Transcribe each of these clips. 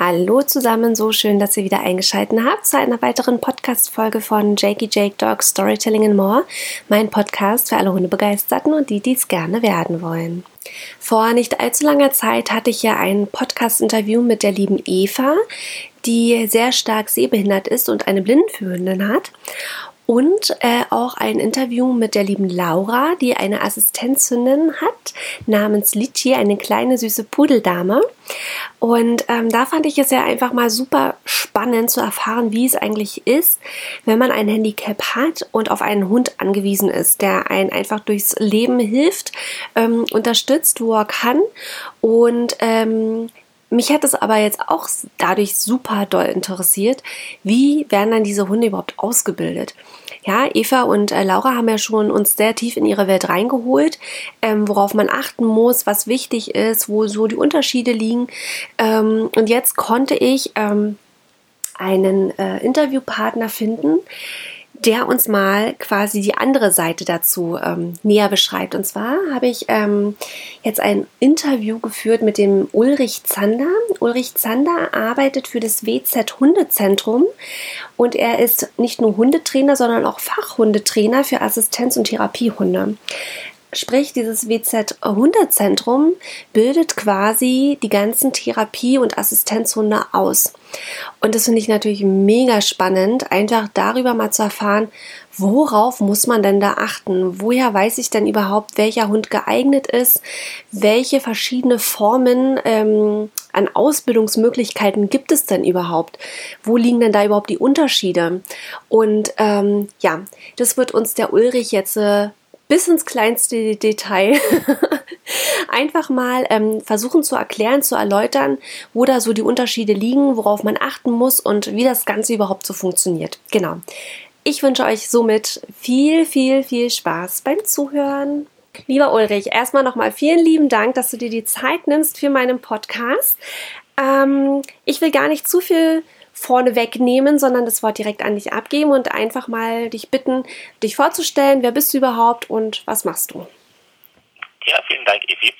Hallo zusammen, so schön, dass ihr wieder eingeschaltet habt zu einer weiteren Podcast-Folge von Jakey Jake Dog Storytelling and More, mein Podcast für alle Hundebegeisterten und die, die es gerne werden wollen. Vor nicht allzu langer Zeit hatte ich ja ein Podcast-Interview mit der lieben Eva, die sehr stark sehbehindert ist und eine Blindenführerin hat und äh, auch ein Interview mit der lieben Laura, die eine Assistenzhündin hat, namens Litchi, eine kleine süße Pudeldame. Und ähm, da fand ich es ja einfach mal super spannend zu erfahren, wie es eigentlich ist, wenn man ein Handicap hat und auf einen Hund angewiesen ist, der einen einfach durchs Leben hilft, ähm, unterstützt, wo er kann und ähm, mich hat es aber jetzt auch dadurch super doll interessiert, wie werden dann diese Hunde überhaupt ausgebildet? Ja, Eva und äh, Laura haben ja schon uns sehr tief in ihre Welt reingeholt, ähm, worauf man achten muss, was wichtig ist, wo so die Unterschiede liegen. Ähm, und jetzt konnte ich ähm, einen äh, Interviewpartner finden, der uns mal quasi die andere Seite dazu ähm, näher beschreibt. Und zwar habe ich ähm, jetzt ein Interview geführt mit dem Ulrich Zander. Ulrich Zander arbeitet für das WZ Hundezentrum und er ist nicht nur Hundetrainer, sondern auch Fachhundetrainer für Assistenz- und Therapiehunde. Sprich, dieses WZ-Hundezentrum bildet quasi die ganzen Therapie- und Assistenzhunde aus. Und das finde ich natürlich mega spannend, einfach darüber mal zu erfahren, worauf muss man denn da achten? Woher weiß ich denn überhaupt, welcher Hund geeignet ist? Welche verschiedene Formen ähm, an Ausbildungsmöglichkeiten gibt es denn überhaupt? Wo liegen denn da überhaupt die Unterschiede? Und ähm, ja, das wird uns der Ulrich jetzt äh, bis ins kleinste Detail einfach mal ähm, versuchen zu erklären, zu erläutern, wo da so die Unterschiede liegen, worauf man achten muss und wie das Ganze überhaupt so funktioniert. Genau. Ich wünsche euch somit viel, viel, viel Spaß beim Zuhören. Lieber Ulrich, erstmal nochmal vielen lieben Dank, dass du dir die Zeit nimmst für meinen Podcast. Ähm, ich will gar nicht zu viel vorne wegnehmen, sondern das Wort direkt an dich abgeben und einfach mal dich bitten, dich vorzustellen. Wer bist du überhaupt und was machst du? Ja, vielen Dank, Evi.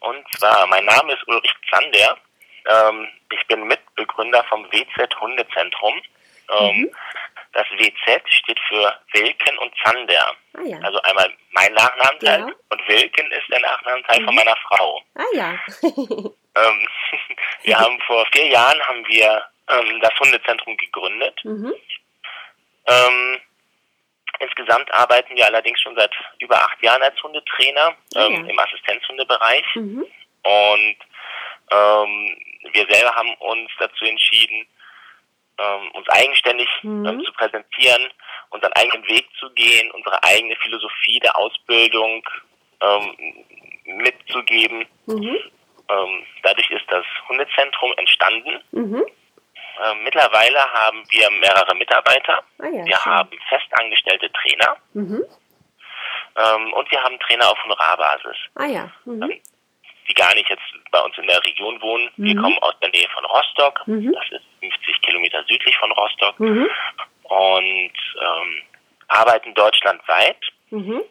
Und zwar, mein Name ist Ulrich Zander. Ähm, ich bin Mitbegründer vom WZ Hundezentrum. Ähm, mhm. Das WZ steht für Wilken und Zander. Ah, ja. Also einmal mein Nachnamenteil ja. und Wilken ist der Nachnamenteil mhm. von meiner Frau. Ah ja. ähm, wir haben vor vier Jahren haben wir ähm, das Hundezentrum gegründet. Mhm. Ähm, insgesamt arbeiten wir allerdings schon seit über acht Jahren als Hundetrainer ähm, mhm. im Assistenzhundebereich. Mhm. Und ähm, wir selber haben uns dazu entschieden, ähm, uns eigenständig mhm. ähm, zu präsentieren, unseren eigenen Weg zu gehen, unsere eigene Philosophie der Ausbildung mitzugeben. Mhm. Dadurch ist das Hundezentrum entstanden. Mhm. Äh, mittlerweile haben wir mehrere Mitarbeiter. Ah ja, wir schön. haben festangestellte Trainer. Mhm. Ähm, und wir haben Trainer auf Honorarbasis. Ah ja. Mhm. Ähm, die gar nicht jetzt bei uns in der Region wohnen. Mhm. Wir kommen aus der Nähe von Rostock. Mhm. Das ist 50 Kilometer südlich von Rostock. Mhm. Und ähm, arbeiten deutschlandweit. Mhm.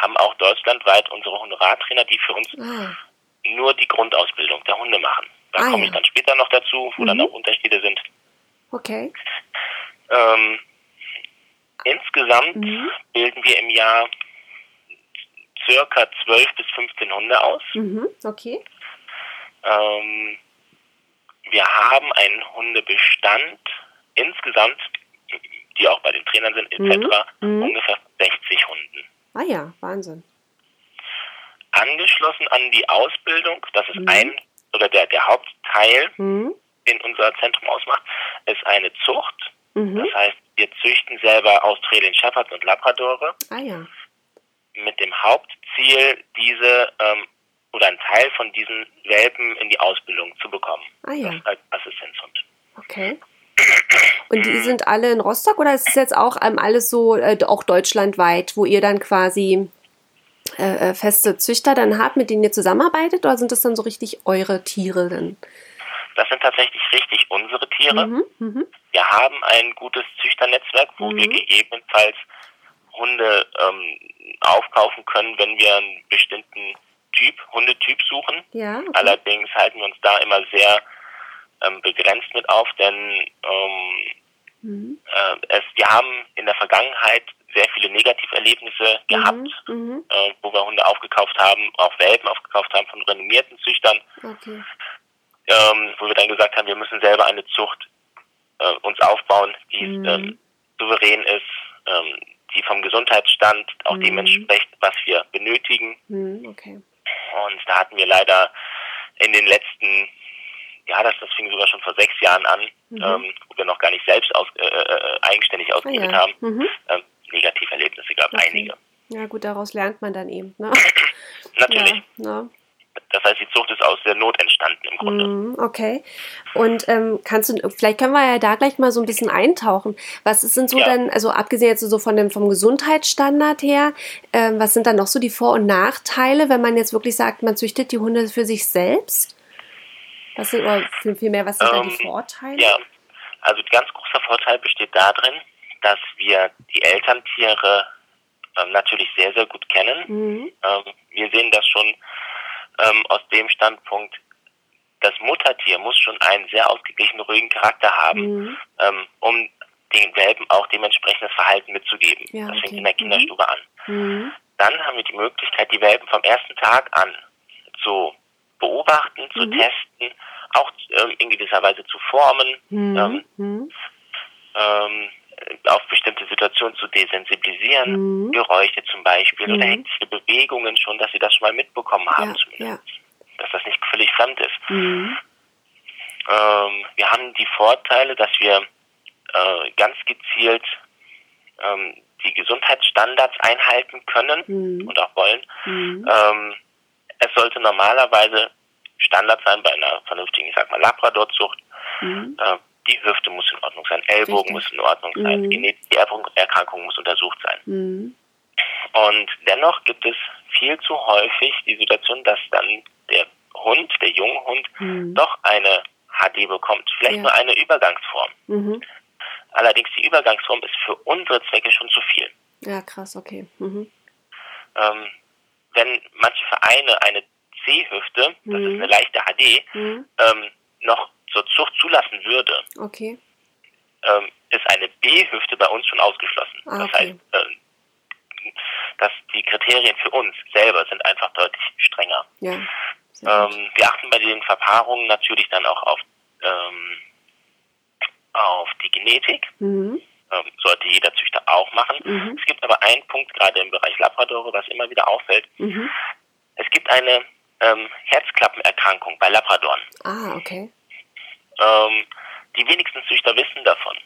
Haben auch deutschlandweit unsere Honorartrainer, die für uns ah. nur die Grundausbildung der Hunde machen. Da ah, komme ich dann später noch dazu, wo mhm. dann auch Unterschiede sind. Okay. Ähm, insgesamt mhm. bilden wir im Jahr circa 12 bis 15 Hunde aus. Mhm. Okay. Ähm, wir haben einen Hundebestand insgesamt, die auch bei den Trainern sind, etc., mhm. mhm. ungefähr 60 Hunden. Ah ja, Wahnsinn. Angeschlossen an die Ausbildung, das ist mhm. ein oder der, der Hauptteil, mhm. den unser Zentrum ausmacht, ist eine Zucht. Mhm. Das heißt, wir züchten selber Australian Shepherds und Labradore. Ah ja. Mit dem Hauptziel, diese ähm, oder einen Teil von diesen Welpen in die Ausbildung zu bekommen. Ah ja. als Assistenzhund. Okay. Und die sind alle in Rostock oder ist es jetzt auch ähm, alles so, äh, auch deutschlandweit, wo ihr dann quasi äh, äh, feste Züchter dann habt, mit denen ihr zusammenarbeitet, oder sind das dann so richtig eure Tiere denn? Das sind tatsächlich richtig unsere Tiere. Mhm, mh. Wir haben ein gutes Züchternetzwerk, wo mhm. wir gegebenenfalls Hunde ähm, aufkaufen können, wenn wir einen bestimmten Typ, Hundetyp suchen. Ja, okay. Allerdings halten wir uns da immer sehr ähm, begrenzt mit auf, denn ähm, mhm. äh, es, wir haben in der Vergangenheit sehr viele Negativerlebnisse mhm. gehabt, mhm. äh, wo wir Hunde aufgekauft haben, auch Welpen aufgekauft haben von renommierten Züchtern, okay. ähm, wo wir dann gesagt haben, wir müssen selber eine Zucht äh, uns aufbauen, die mhm. ähm, souverän ist, ähm, die vom Gesundheitsstand auch mhm. dem entspricht, was wir benötigen. Mhm, okay. Und da hatten wir leider in den letzten, ja, das, das fing sogar schon vor sechs Jahren an, mhm. ähm, wo wir noch gar nicht selbst aus, äh, äh, eigenständig ausgebildet ah, ja. haben. Mhm. Ähm, Negativerlebnisse gab okay. einige. Ja gut, daraus lernt man dann eben. Ne? Natürlich. Ja, ne? Das heißt, die Zucht ist aus der Not entstanden im Grunde. Mm, okay. Und ähm, kannst du, vielleicht können wir ja da gleich mal so ein bisschen eintauchen. Was sind so ja. dann, also abgesehen jetzt so von dem vom Gesundheitsstandard her, ähm, was sind dann noch so die Vor- und Nachteile, wenn man jetzt wirklich sagt, man züchtet die Hunde für sich selbst? Was sind, oder vielmehr, was sind ähm, da die Vorteile? Ja, also ein ganz großer Vorteil besteht darin, dass wir die Elterntiere ähm, natürlich sehr, sehr gut kennen. Mhm. Ähm, wir sehen das schon ähm, aus dem Standpunkt, das Muttertier muss schon einen sehr ausgeglichenen, ruhigen Charakter haben, mhm. ähm, um den Welpen auch dementsprechendes Verhalten mitzugeben. Ja, das fängt okay. in der Kinderstube an. Mhm. Dann haben wir die Möglichkeit, die Welpen vom ersten Tag an zu beobachten, zu mhm. testen, auch ähm, in gewisser Weise zu formen, mhm. ähm, mhm. ähm, auf bestimmte Situationen zu desensibilisieren, mhm. Geräusche zum Beispiel mhm. oder hektische Bewegungen schon, dass sie das schon mal mitbekommen haben ja, zumindest. Ja. Dass das nicht völlig fremd ist. Mhm. Ähm, wir haben die Vorteile, dass wir äh, ganz gezielt ähm, die Gesundheitsstandards einhalten können mhm. und auch wollen. Mhm. Ähm, es sollte normalerweise Standard sein bei einer vernünftigen, ich sag mal, Labradorzucht. Mhm. Äh, die Hüfte muss in Ordnung sein, Ellbogen Richtig. muss in Ordnung sein, mhm. die Erkrankung muss untersucht sein. Mhm. Und dennoch gibt es viel zu häufig die Situation, dass dann der Hund, der Junghund, mhm. doch eine HD bekommt. Vielleicht ja. nur eine Übergangsform. Mhm. Allerdings die Übergangsform ist für unsere Zwecke schon zu viel. Ja, krass, okay. Mhm. Ähm, wenn manche Vereine eine C-Hüfte, das ist mhm. eine leichte HD, mhm. ähm, noch zur Zucht zulassen würde, okay. ähm, ist eine B-Hüfte bei uns schon ausgeschlossen. Ah, das heißt, ähm, dass die Kriterien für uns selber sind einfach deutlich strenger. Ja, ähm, wir achten bei den Verpaarungen natürlich dann auch auf, ähm, auf die Genetik. Mhm. Ähm, sollte jeder Züchter auch machen. Mhm. Es gibt aber einen Punkt, gerade im Bereich Labradore, was immer wieder auffällt. Mhm. Es gibt eine ähm, Herzklappenerkrankung bei Labradoren. Ah, okay. Ähm, die wenigsten Züchter wissen davon.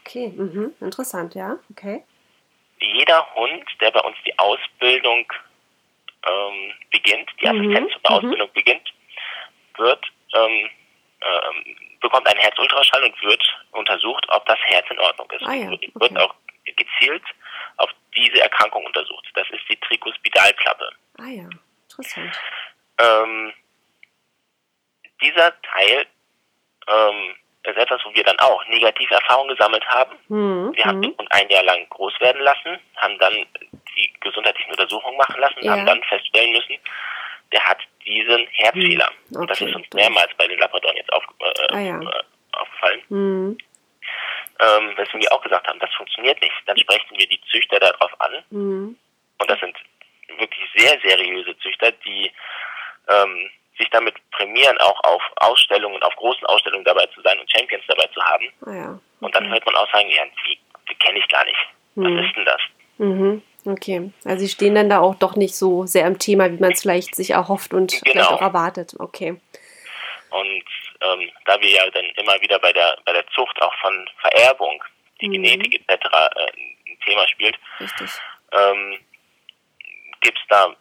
Okay, mhm. interessant, ja, okay. Jeder Hund, der bei uns die Ausbildung ähm, beginnt, die mhm. Assistenz zur mhm. Ausbildung beginnt, wird ähm, ähm, bekommt einen Herzultraschall und wird untersucht, ob das Herz in Ordnung ist. Ah, ja. okay. Wird auch gezielt auf diese Erkrankung untersucht. Das ist die Trikospidalklappe. Ah ja, interessant. Ähm, dieser Teil ähm, ist etwas, wo wir dann auch negative Erfahrungen gesammelt haben. Mhm. Wir haben den Hund ein Jahr lang groß werden lassen, haben dann die gesundheitlichen Untersuchungen machen lassen, ja. haben dann feststellen müssen, der hat diesen Herzfehler. Mhm. Okay. Und das ist uns mehrmals bei den Labradoren jetzt auf, äh, ah, ja. äh, aufgefallen. Mhm. Ähm, weswegen wir auch gesagt haben, das funktioniert nicht. Dann sprechen wir die Züchter darauf an. Mhm. Und das sind wirklich sehr seriöse Züchter, die ähm, sich damit prämieren, auch auf Ausstellungen, auf großen Ausstellungen dabei zu sein und Champions dabei zu haben. Ah ja, okay. Und dann hört man auch sagen, ja, die, die kenne ich gar nicht. Was mhm. ist denn das? Mhm. Okay, also sie stehen dann da auch doch nicht so sehr im Thema, wie man es vielleicht sich erhofft und genau. vielleicht auch erwartet. Okay. Und ähm, da wir ja dann immer wieder bei der bei der Zucht auch von Vererbung, die mhm. Genetik etc. Äh, ein Thema spielt, ähm, gibt es da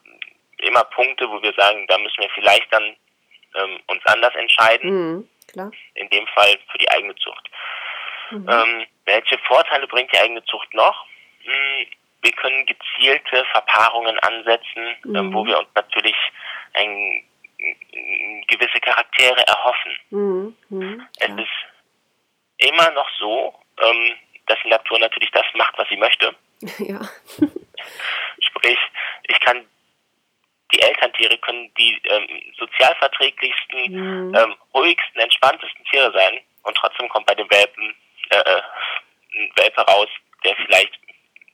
immer Punkte, wo wir sagen, da müssen wir vielleicht dann ähm, uns anders entscheiden. Mhm, klar. In dem Fall für die eigene Zucht. Mhm. Ähm, welche Vorteile bringt die eigene Zucht noch? Hm, wir können gezielte Verpaarungen ansetzen, ähm, mhm. ähm, wo wir uns natürlich ein, gewisse Charaktere erhoffen. Mhm. Mhm, es ist immer noch so, ähm, dass die Natur natürlich das macht, was sie möchte. Ja. Sprich, ich kann die Elterntiere können die ähm, sozialverträglichsten, mhm. ähm, ruhigsten, entspanntesten Tiere sein und trotzdem kommt bei den Welpen äh, äh ein Welpe raus, der vielleicht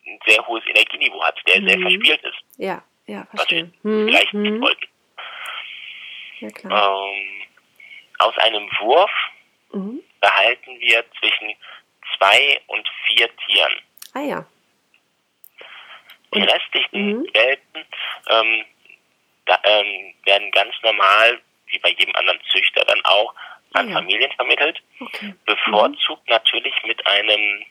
ein sehr hohes Energieniveau hat, der mhm. sehr verspielt ist. Ja, ja, verstehe. Was wir mhm. vielleicht nicht mhm. wollten. Ja, klar. Ähm, aus einem Wurf mhm. behalten wir zwischen zwei und vier Tieren. Ah ja. Die restlichen mhm. Welpen ähm, da, ähm, werden ganz normal, wie bei jedem anderen Züchter dann auch, an ja. Familien vermittelt. Okay. Bevorzugt mhm. natürlich mit einem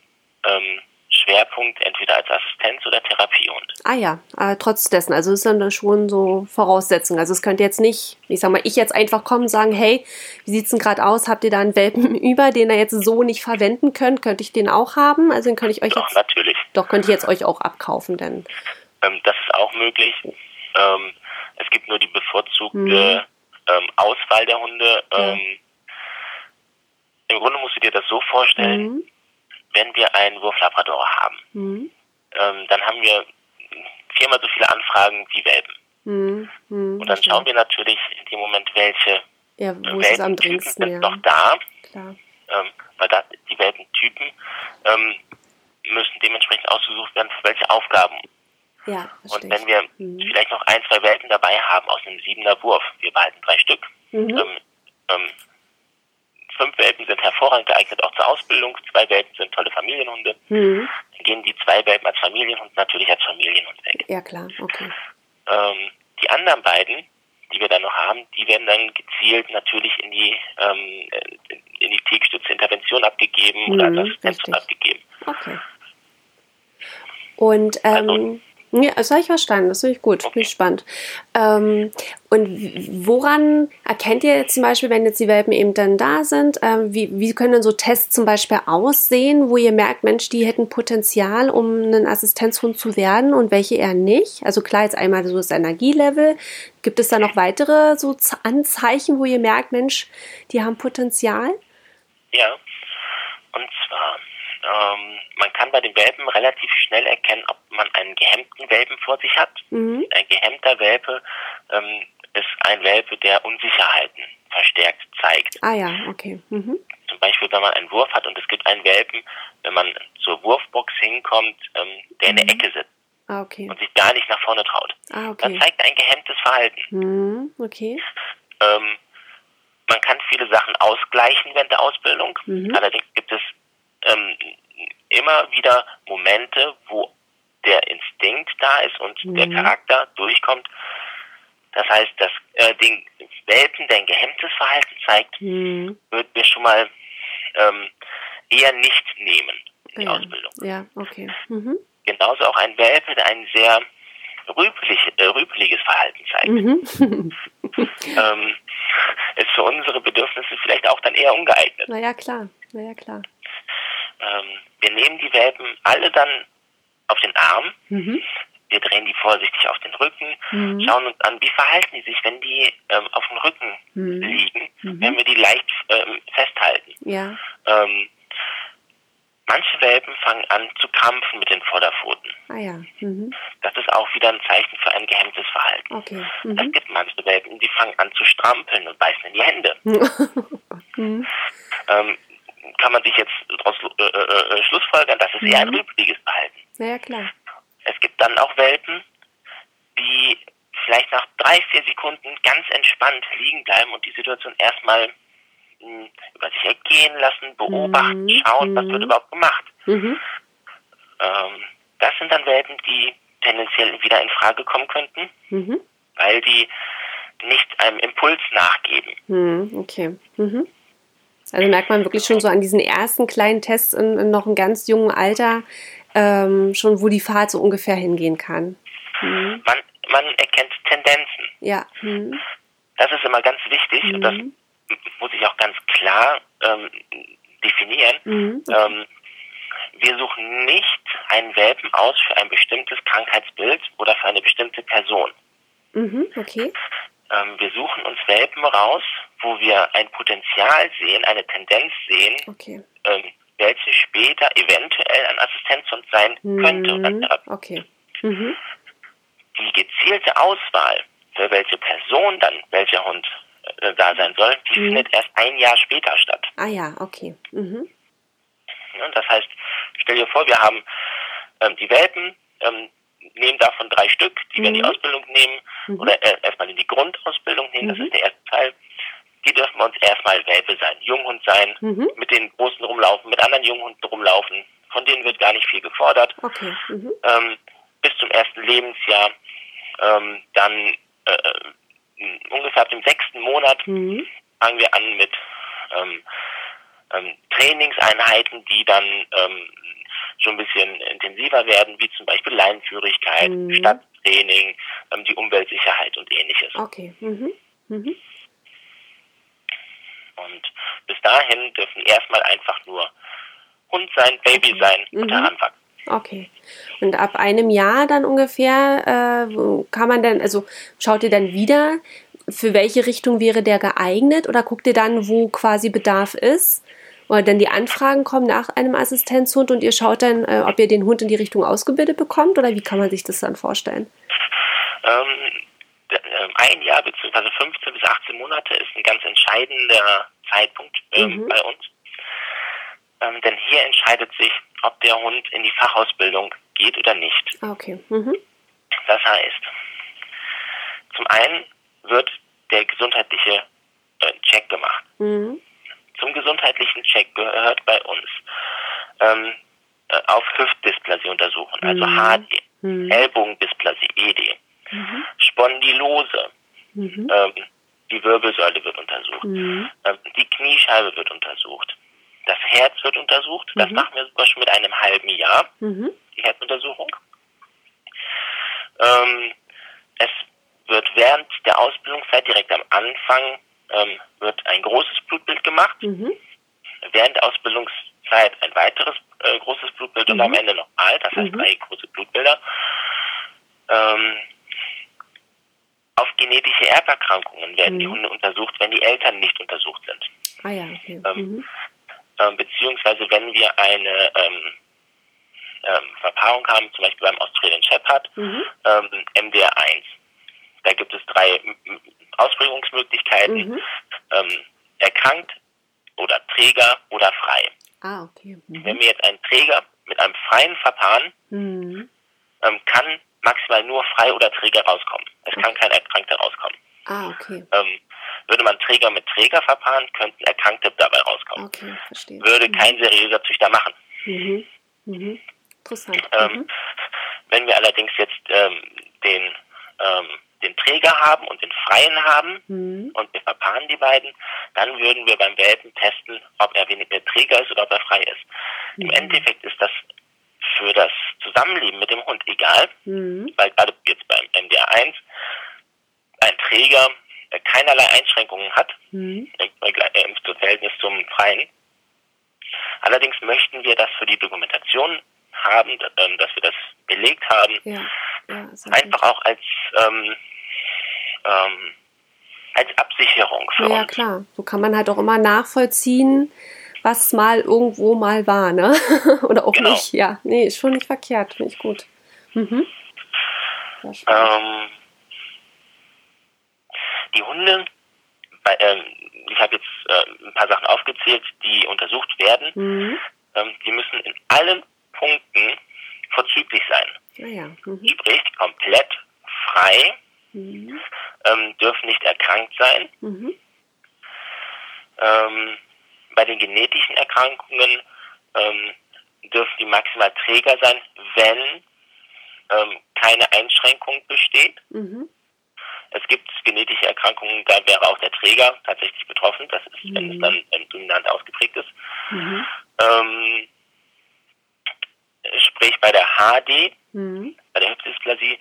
ähm, Schwerpunkt entweder als Assistenz oder Therapiehund. Ah ja, aber trotz dessen, also ist dann schon so Voraussetzung. Also es könnte jetzt nicht, ich sag mal, ich jetzt einfach kommen und sagen, hey, wie sieht's denn gerade aus? Habt ihr da einen Welpen über, den ihr jetzt so nicht verwenden könnt? Könnte ich den auch haben? Also den könnte ich euch doch, jetzt, natürlich. Doch, könnte ich jetzt euch auch abkaufen, denn. Ähm, das ist auch möglich. Ähm, es gibt nur die bevorzugte mhm. ähm, Auswahl der Hunde. Ja. Ähm, Im Grunde musst du dir das so vorstellen, mhm wenn wir einen Wurflabrador haben, mhm. ähm, dann haben wir viermal so viele Anfragen wie Welpen. Mhm. Mhm, und dann schauen wir natürlich in dem Moment, welche ja, wo dringendsten, sind ja. noch da. Klar. Ähm, weil da die Welpentypen ähm, müssen dementsprechend ausgesucht werden, für welche Aufgaben. Ja, und wenn wir mhm. vielleicht noch ein, zwei Welpen dabei haben aus einem siebener Wurf, wir behalten drei Stück, mhm. ähm, ähm fünf Welpen sind hervorragend geeignet auch zur Ausbildung, zwei Welpen sind tolle Familienhunde. Mhm. Dann gehen die zwei Welpen als Familienhund natürlich als Familienhund weg. Ja, klar, okay. Ähm, die anderen beiden, die wir dann noch haben, die werden dann gezielt natürlich in die ähm, in die Tiefstützintervention abgegeben mhm, oder als Assistenz abgegeben. Okay. Und ähm, also, ja, das habe ich verstanden, das finde ich gut, okay. bin ich spannend. Ähm, und woran erkennt ihr jetzt zum Beispiel, wenn jetzt die Welpen eben dann da sind, ähm, wie, wie können denn so Tests zum Beispiel aussehen, wo ihr merkt, Mensch, die hätten Potenzial, um ein Assistenzhund zu werden und welche eher nicht? Also klar, jetzt einmal so das Energielevel. Gibt es da noch weitere so Anzeichen, wo ihr merkt, Mensch, die haben Potenzial? Ja, und zwar ähm, man kann bei den Welpen relativ schnell erkennen, ob man einen gehemmten Welpen vor sich hat. Mhm. Ein gehemmter Welpe ähm, ist ein Welpe, der Unsicherheiten verstärkt zeigt. Ah ja, okay. Mhm. Zum Beispiel, wenn man einen Wurf hat und es gibt einen Welpen, wenn man zur Wurfbox hinkommt, ähm, der in der mhm. Ecke sitzt. Ah, okay. Und sich gar nicht nach vorne traut. Ah, okay. Das zeigt ein gehemmtes Verhalten. Mhm, okay. Ähm, man kann viele Sachen ausgleichen während der Ausbildung. Mhm. Allerdings gibt es ähm, immer wieder Momente, wo der Instinkt da ist und mhm. der Charakter durchkommt. Das heißt, dass äh, den Welpen, der ein gehemmtes Verhalten zeigt, mhm. würden wir schon mal ähm, eher nicht nehmen in die ja. Ausbildung. Ja, okay. Mhm. Genauso auch ein Welpe, der ein sehr rüpelig, äh, rüpeliges Verhalten zeigt. Mhm. ähm, ist für unsere Bedürfnisse vielleicht auch dann eher ungeeignet. Na ja, klar. Na ja, klar. Ähm, wir nehmen die Welpen alle dann auf den Arm. Mhm. Wir drehen die vorsichtig auf den Rücken, mhm. schauen uns an, wie verhalten die sich, wenn die ähm, auf dem Rücken mhm. liegen, mhm. wenn wir die leicht ähm, festhalten. Ja. Ähm, manche Welpen fangen an zu krampfen mit den Vorderpfoten. Ah ja. Mhm. Das ist auch wieder ein Zeichen für ein gehemmtes Verhalten. Okay. Mhm. Es gibt manche Welpen, die fangen an zu strampeln und beißen in die Hände. mhm. kann man sich jetzt daraus äh, äh, äh, schlussfolgern, das ist mhm. eher ein rüpeliges Verhalten. Ja, klar. Es gibt dann auch Welpen, die vielleicht nach drei, vier Sekunden ganz entspannt liegen bleiben und die Situation erstmal hm, über sich ergehen lassen, beobachten, mhm. schauen, was wird mhm. überhaupt gemacht. Mhm. Ähm, das sind dann Welpen, die tendenziell wieder in Frage kommen könnten, mhm. weil die nicht einem Impuls nachgeben. Mhm, okay. Also merkt man wirklich schon so an diesen ersten kleinen Tests in, in noch einem ganz jungen Alter, ähm, schon wo die Fahrt so ungefähr hingehen kann. Mhm. Man, man erkennt Tendenzen. Ja. Mhm. Das ist immer ganz wichtig mhm. und das mhm. muss ich auch ganz klar ähm, definieren. Mhm. Ähm, wir suchen nicht einen Welpen aus für ein bestimmtes Krankheitsbild oder für eine bestimmte Person. Mhm, okay. Ähm, wir suchen uns Welpen raus, wo wir ein Potenzial sehen, eine Tendenz sehen, okay. ähm, welche später eventuell ein Assistenzhund sein könnte. Mhm. Okay. Mhm. Die gezielte Auswahl für welche Person dann welcher Hund äh, da sein soll, die mhm. findet erst ein Jahr später statt. Ah ja, okay. Mhm. Ja, das heißt, stell dir vor, wir haben ähm, die Welpen, ähm, nehmen davon drei Stück, die wir in die mhm. Ausbildung nehmen, mhm. oder äh, erstmal in die Grundausbildung nehmen, das mhm. ist der erste Teil. Die dürfen bei uns erstmal Welpe sein, Junghund sein, mhm. mit den Großen rumlaufen, mit anderen Junghunden rumlaufen. Von denen wird gar nicht viel gefordert. Okay. Mhm. Ähm, bis zum ersten Lebensjahr. Ähm, dann äh, äh ungefähr ab dem sechsten Monat mhm. fangen wir an mit ähm, ähm, Trainingseinheiten, die dann ähm, schon ein bisschen intensiver werden, wie zum Beispiel Leinenführigkeit, mhm. Stadttraining, ähm, die Umweltsicherheit und ähnliches. Okay. Mhm. Mhm. Und bis dahin dürfen erstmal einfach nur Hund sein, Baby okay. sein und mhm. heranwachsen. Okay. Und ab einem Jahr dann ungefähr äh, kann man dann, also schaut ihr dann wieder, für welche Richtung wäre der geeignet oder guckt ihr dann, wo quasi Bedarf ist? Oder dann die Anfragen kommen nach einem Assistenzhund und ihr schaut dann, äh, ob ihr den Hund in die Richtung ausgebildet bekommt oder wie kann man sich das dann vorstellen? Ähm, ähm ein Jahr bzw. 15 bis 18 Monate ist ein ganz entscheidender Zeitpunkt ähm, mhm. bei uns. Ähm, denn hier entscheidet sich, ob der Hund in die Fachausbildung geht oder nicht. Ah, okay. Mhm. Das heißt, zum einen wird der gesundheitliche äh, Check gemacht. Mhm. Zum gesundheitlichen Check gehört bei uns ähm, äh, auf Hüftdysplasie untersuchen, also mhm. HD, mhm. Ellbogendysplasie, ED, mhm. Spondylose, mhm. ähm, die Wirbelsäule wird untersucht, mhm. ähm, die Kniescheibe wird untersucht, das Herz wird untersucht, das mhm. machen wir sogar schon mit einem halben Jahr, die Herzuntersuchung. Ähm, es wird während der Ausbildungszeit direkt am Anfang ähm, wird ein großes Blutbild gemacht. Mhm. Während der Ausbildungszeit ein weiteres äh, großes Blutbild mhm. und am mhm. Ende nochmal, das heißt mhm. drei große Blutbilder. Ähm, auf genetische Erberkrankungen werden die mhm. Hunde untersucht, wenn die Eltern nicht untersucht sind. Ah ja, okay. Ähm, mhm. ähm, beziehungsweise wenn wir eine ähm, ähm, Verpaarung haben, zum Beispiel beim Australian Shepherd, mhm. ähm, MDR1. Da gibt es drei Ausprägungsmöglichkeiten. Mhm. Ähm, erkrankt oder Träger oder frei. Ah, okay. Mhm. Wenn wir jetzt einen Träger mit einem freien verpaaren, mhm. ähm, kann maximal nur frei oder Träger rauskommen. Es kann kein Erkrankter rauskommen. Ah, okay. Ähm, würde man Träger mit Träger verpaaren, könnten Erkrankte dabei rauskommen. Okay, verstehe. Würde mhm. kein seriöser Züchter machen. Mhm. Mhm. Interessant. Ähm, mhm. Wenn wir allerdings jetzt ähm, den ähm, den Träger haben und den Freien haben mhm. und wir verpaaren die beiden, dann würden wir beim Welpen testen, ob er weniger Träger ist oder ob er frei ist. Mhm. Im Endeffekt ist das für das Zusammenleben mit dem Hund egal, mhm. weil gerade jetzt beim MDR1 ein Träger keinerlei Einschränkungen hat mhm. im Verhältnis zum Freien. Allerdings möchten wir das für die Dokumentation haben, ähm, dass wir das belegt haben, ja, ja, einfach auch als ähm, ähm, als Absicherung für ja, uns. Ja, klar. So kann man halt auch immer nachvollziehen, was mal irgendwo mal war, ne? Oder auch genau. nicht. Ja, nee, ist schon nicht verkehrt. Finde ich gut. Mhm. Ähm, die Hunde, bei, ähm, ich habe jetzt äh, ein paar Sachen aufgezählt, die untersucht werden. Mhm. Ähm, die müssen in allen Punkten vorzüglich sein. Ah, ja. mhm. Sprich, komplett frei mhm. ähm, dürfen nicht erkrankt sein. Mhm. Ähm, bei den genetischen Erkrankungen ähm, dürfen die maximal Träger sein, wenn ähm, keine Einschränkung besteht. Mhm. Es gibt genetische Erkrankungen, da wäre auch der Träger tatsächlich betroffen. Das ist, wenn es mhm. dann ähm, dominant ausgeprägt ist. Sprich bei der HD, mhm. bei der Hüftdysplasie,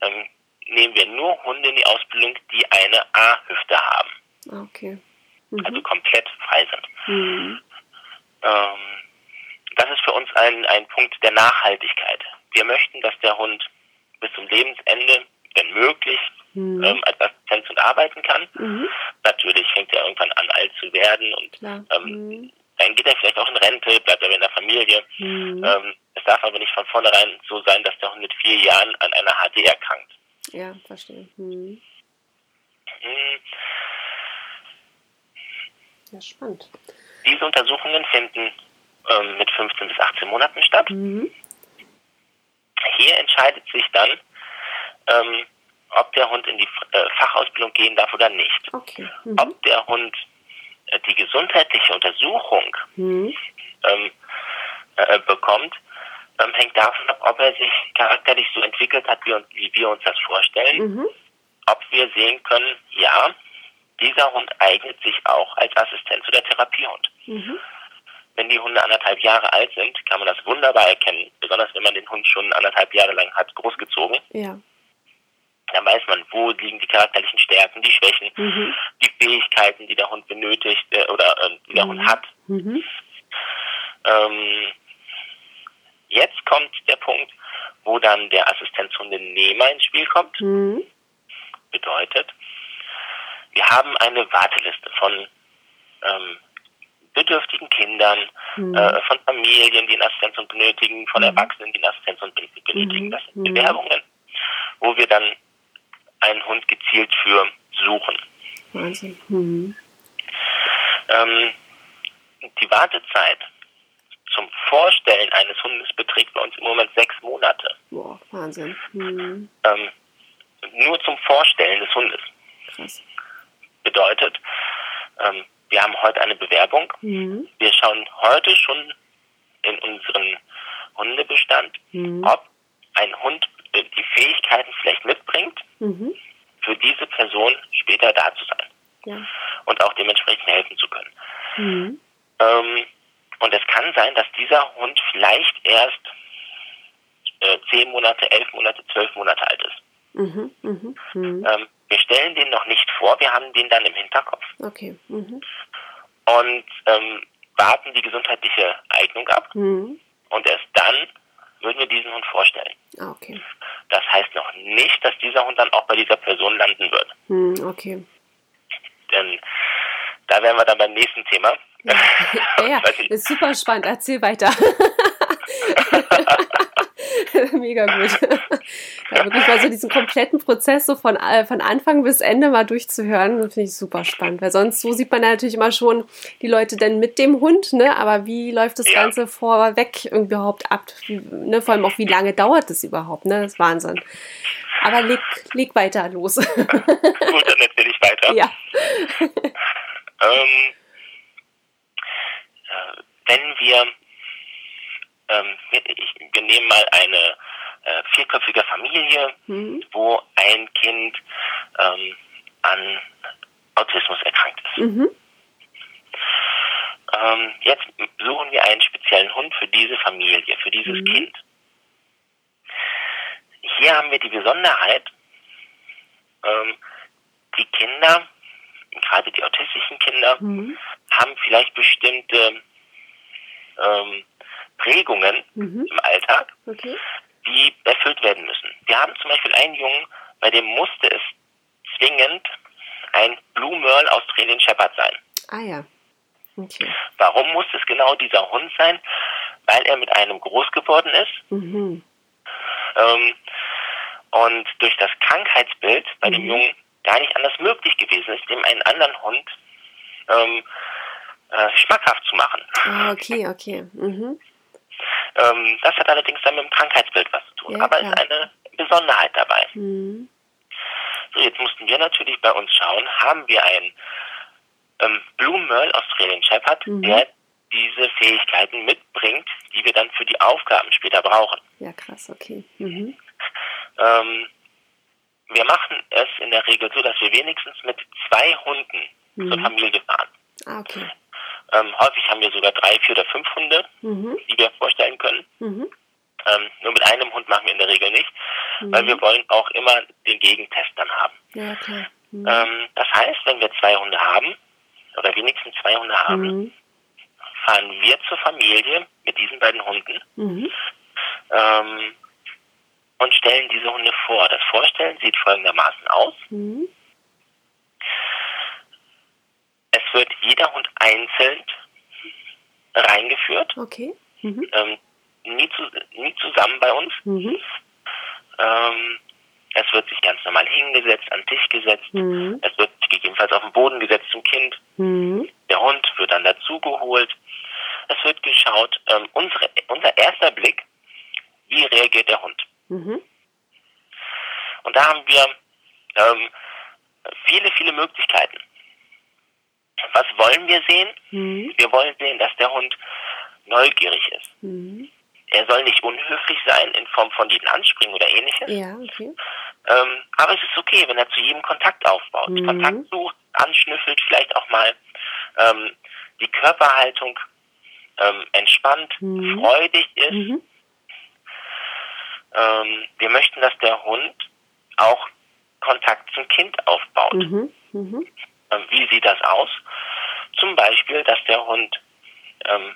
ähm, nehmen wir nur Hunde in die Ausbildung, die eine A-Hüfte haben. Okay. Mhm. Also komplett frei sind. Mhm. Ähm, das ist für uns ein, ein Punkt der Nachhaltigkeit. Wir möchten, dass der Hund bis zum Lebensende, wenn möglich, mhm. ähm, als Assistenzhund arbeiten kann. Mhm. Natürlich fängt er irgendwann an, alt zu werden und ähm, mhm. Dann geht er vielleicht auch in Rente, bleibt er in der Familie. Mhm. Ähm, es darf aber nicht von vornherein so sein, dass der Hund mit vier Jahren an einer HD erkrankt. Ja, verstehe. Hm. Hm. Ja, spannend. Diese Untersuchungen finden ähm, mit 15 bis 18 Monaten statt. Mhm. Hier entscheidet sich dann, ähm, ob der Hund in die äh, Fachausbildung gehen darf oder nicht. Okay. Mhm. Ob der Hund die gesundheitliche Untersuchung Mhm. ähm, äh, bekommt, ähm, hängt davon ab, ob er sich charakterlich so entwickelt hat, wie, wie wir uns das vorstellen. Mhm. Ob wir sehen können, ja, dieser Hund eignet sich auch als Assistenz- oder Therapiehund. Mhm. Wenn die Hunde anderthalb Jahre alt sind, kann man das wunderbar erkennen. Besonders wenn man den Hund schon anderthalb Jahre lang hat großgezogen. Ja. Dann weiß man, wo liegen die charakterlichen Stärken, die Schwächen, Mhm. die Fähigkeiten, die der Hund benötigt äh, oder äh, die der Mhm. Hund hat. Mhm. Ähm, jetzt kommt der Punkt, wo dann der Assistenzhundenehmer ins Spiel kommt. Mhm. Bedeutet, wir haben eine Warteliste von ähm, bedürftigen Kindern, Mhm. äh, von Familien, die einen Assistenzhund benötigen, von Mhm. Erwachsenen, die einen Assistenzhund ben- benötigen. Mhm. Das sind. Bewerbungen, wo wir dann einen Hund gezielt für suchen. Wahnsinn. Mhm. Ähm, die Wartezeit zum Vorstellen eines Hundes beträgt bei uns im Moment sechs Monate. Boah, Wahnsinn. Mhm. Ähm, nur zum Vorstellen des Hundes. Krass. Bedeutet, ähm, wir haben heute eine Bewerbung. Mhm. Wir schauen heute schon in unseren Hundebestand, Mhm. ob ein Hund die Fähigkeiten vielleicht mitbringt, Mhm. für diese Person später da zu sein Ja. und auch dementsprechend helfen zu können. Mhm. Ähm, und es kann sein, dass dieser Hund vielleicht erst äh, zehn Monate, elf Monate, zwölf Monate alt ist. Mhm. Mhm. Mhm. Ähm, wir stellen den noch nicht vor, wir haben den dann im Hinterkopf Okay. Mhm. und ähm, warten die gesundheitliche Eignung ab Mhm. und erst dann würden wir diesen Hund vorstellen. Ah, okay. Das heißt noch nicht, dass dieser Hund dann auch bei dieser Person landen wird. Mhm. Okay. Denn da wären wir dann beim nächsten Thema. Ja, ja, ich- ist super spannend. Erzähl weiter. Mega gut. Ja, wirklich mal so diesen kompletten Prozess so von, äh, von Anfang bis Ende mal durchzuhören, finde ich super spannend. Weil sonst, so sieht man ja natürlich immer schon die Leute denn mit dem Hund, ne? Aber wie läuft das Ja. Ganze vorweg überhaupt ab? Ne? Vor allem auch, wie lange dauert das überhaupt, ne? Das ist Wahnsinn. Aber leg, leg weiter los. Gut, dann erzähle ich weiter. ja. Ähm, äh, wenn wir, ähm, wir, ich, wir nehmen mal eine äh, vierköpfige Familie, Mhm. wo ein Kind ähm, an Autismus erkrankt ist. Mhm. Ähm, jetzt suchen wir einen speziellen Hund für diese Familie, für dieses Mhm. Kind. Hier haben wir die Besonderheit, ähm, die Kinder, gerade die autistischen Kinder, Mhm. haben vielleicht bestimmte ähm, Prägungen Mhm. im Alltag, Okay. die erfüllt werden müssen. Wir haben zum Beispiel einen Jungen, bei dem musste es zwingend ein Blue Merle Australian Shepherd sein. Ah ja. Okay. Warum muss es genau dieser Hund sein? Weil er mit einem groß geworden ist Mhm. ähm, und durch das Krankheitsbild bei dem Mhm. Jungen gar nicht anders möglich gewesen ist, dem einen anderen Hund ähm, äh, schmackhaft zu machen. Ah, okay, okay. Mhm. Ähm, das hat allerdings dann mit dem Krankheitsbild was zu tun, Ja, aber klar. ist eine Besonderheit dabei. Mhm. So, jetzt mussten wir natürlich bei uns schauen, haben wir einen ähm, Blue Merle Australian Shepherd, Mhm. der diese Fähigkeiten mitbringt, die wir dann für die Aufgaben später brauchen. Ja, krass, okay. Mhm. Ähm, wir machen es in der Regel so, dass wir wenigstens mit zwei Hunden zur Mhm. Familie fahren. Ah, okay. Ähm, häufig haben wir sogar drei, vier oder fünf Hunde, Mhm. die wir vorstellen können. Mhm. Ähm, nur mit einem Hund machen wir in der Regel nicht, weil Mhm. wir wollen auch immer den Gegentest dann haben. Ja, klar. Mhm. Ähm, das heißt, wenn wir zwei Hunde haben, oder wenigstens zwei Hunde haben, Mhm. fahren wir zur Familie mit diesen beiden Hunden Mhm. ähm, und stellen diese Hunde vor. Das Vorstellen sieht folgendermaßen aus. Mhm. Es wird jeder Hund einzeln reingeführt, Okay. Mhm. ähm, nie, zu, nie zusammen bei uns. Mhm. Ähm, Es wird sich ganz normal hingesetzt, an den Tisch gesetzt. Mhm. Es wird gegebenenfalls auf den Boden gesetzt zum Kind. Mhm. Der Hund wird dann dazugeholt. Es wird geschaut, ähm, unsere, unser erster Blick, wie reagiert der Hund. Mhm. Und da haben wir ähm, viele, viele Möglichkeiten. Was wollen wir sehen? Mhm. Wir wollen sehen, dass der Hund neugierig ist. Mhm. Er soll nicht unhöflich sein in Form von jeden anspringen oder ähnliches. Ja, okay. Ähm, aber es ist okay, wenn er zu jedem Kontakt aufbaut. Mhm. Kontakt sucht, anschnüffelt, vielleicht auch mal ähm, die Körperhaltung ähm, entspannt, mhm. freudig ist. Mhm. Ähm, wir möchten, dass der Hund auch Kontakt zum Kind aufbaut. Mhm. Ähm, wie sieht das aus? Zum Beispiel, dass der Hund ähm,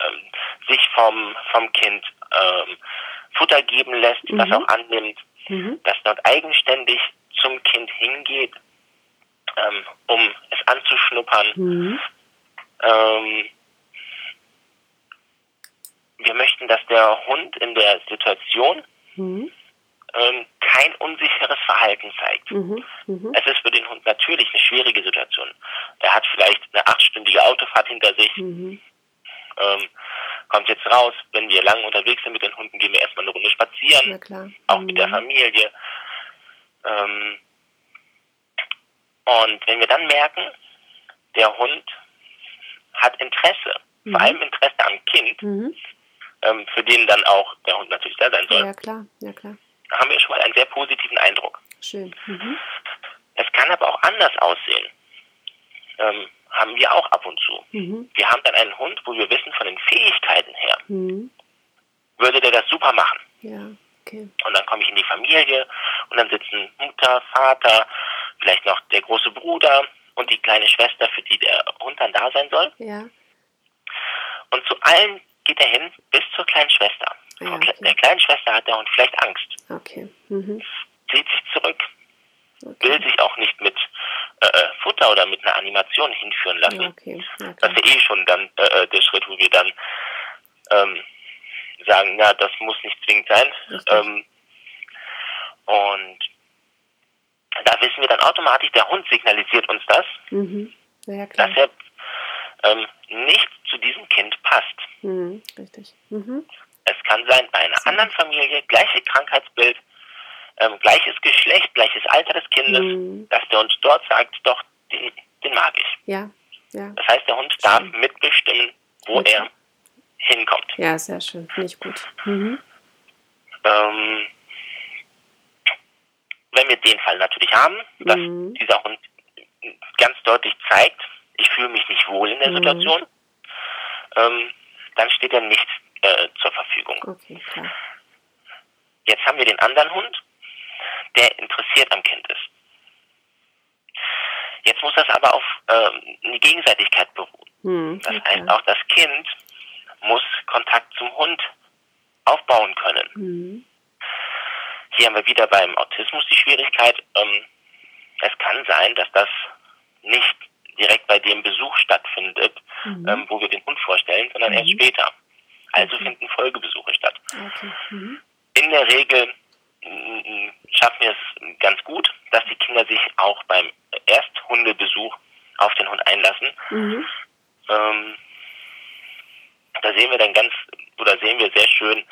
ähm, sich vom, vom Kind ähm, Futter geben lässt, mhm. das auch annimmt, mhm. dass dort eigenständig zum Kind hingeht, ähm, um es anzuschnuppern. Mhm. Ähm, wir möchten, dass der Hund in der Situation mhm. Ähm, kein unsicheres Verhalten zeigt. Mhm. Mhm. Es ist für den Hund natürlich eine schwierige Situation. Er hat vielleicht eine achtstündige Autofahrt hinter sich. Mhm ähm, kommt jetzt raus, wenn wir lang unterwegs sind mit den Hunden, gehen wir erstmal eine Runde spazieren, ja, auch mhm. mit der mhm. Familie. Ähm, und wenn wir dann merken, der Hund hat Interesse, mhm. vor allem Interesse am Kind, mhm. ähm, für den dann auch der Hund natürlich da sein soll. Ja, klar, ja, klar. Haben wir schon mal einen sehr positiven Eindruck. Schön. Mhm. Es kann aber auch anders aussehen. Ähm, haben wir auch ab und zu. Mhm. Wir haben dann einen Hund, wo wir wissen von den Fähigkeiten her, mhm. würde der das super machen. Ja, okay. Und dann komme ich in die Familie und dann sitzen Mutter, Vater, vielleicht noch der große Bruder und die kleine Schwester, für die der Hund dann da sein soll. Ja. Und zu allen geht er hin, bis zur kleinen Schwester. Ja, okay. Der kleinen Schwester hat der Hund vielleicht Angst. Okay. Mhm. Zieht sich zurück, okay. will sich auch nicht mit äh, äh, Futter oder mit einer Animation hinführen lassen. Okay. okay. Das ist ja eh schon dann äh, äh, der Schritt, wo wir dann ähm, sagen, ja, das muss nicht zwingend sein. Ähm, und da wissen wir dann automatisch, der Hund signalisiert uns das, mhm. ja, dass er ähm, nicht zu diesem Kind passt. Mhm. Richtig. Mhm. Es kann sein, bei einer anderen Familie, gleiche Krankheitsbild, ähm, gleiches Geschlecht, gleiches Alter des Kindes, mhm. dass der Hund dort sagt, doch, den, den mag ich. Ja, ja. Das heißt, der Hund schön. darf mitbestimmen, wo okay. er hinkommt. Ja, sehr schön. Finde ich gut. Mhm. Ähm, wenn wir den Fall natürlich haben, dass mhm. dieser Hund ganz deutlich zeigt, ich fühle mich nicht wohl in der mhm. Situation, ähm, dann steht er nicht äh, zur Verfügung. Okay, klar. Jetzt haben wir den anderen Hund, der interessiert am Kind ist. Jetzt muss das aber auf ähm, eine Gegenseitigkeit beruhen. Hm, das heißt, auch das Kind muss Kontakt zum Hund aufbauen können. Hm. Hier haben wir wieder beim Autismus die Schwierigkeit. Ähm, es kann sein, dass das nicht direkt bei dem Besuch stattfindet, mhm. ähm, wo wir den Hund vorstellen, sondern mhm. erst später. Also okay. finden Folgebesuche statt. Okay. Mhm. In der Regel schaffen wir es ganz gut, dass die Kinder sich auch beim Ersthundebesuch auf den Hund einlassen. Mhm. Ähm, da sehen wir dann ganz, oder sehen wir sehr schön,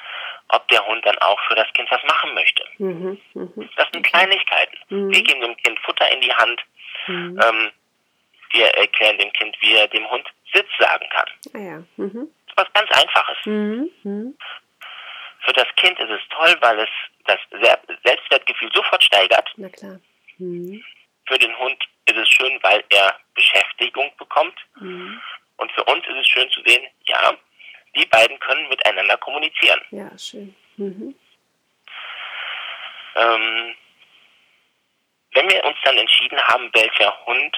ob der Hund dann auch für das Kind was machen möchte. Mhm. Mhm. Das sind Kleinigkeiten. Mhm. Wir geben dem Kind Futter in die Hand. Mhm. Ähm, wir erklären dem Kind, wie er dem Hund Sitz sagen kann. Ah ja. Mhm. Das ist was ganz Einfaches. Mhm. Für das Kind ist es toll, weil es das Selbstwertgefühl sofort steigert. Na klar. Mhm. Für den Hund ist es schön, weil er Beschäftigung bekommt. Mhm. Und für uns ist es schön zu sehen, ja, die beiden können miteinander kommunizieren. Ja, schön. Mhm. Ähm, wenn wir uns dann entschieden haben, welcher Hund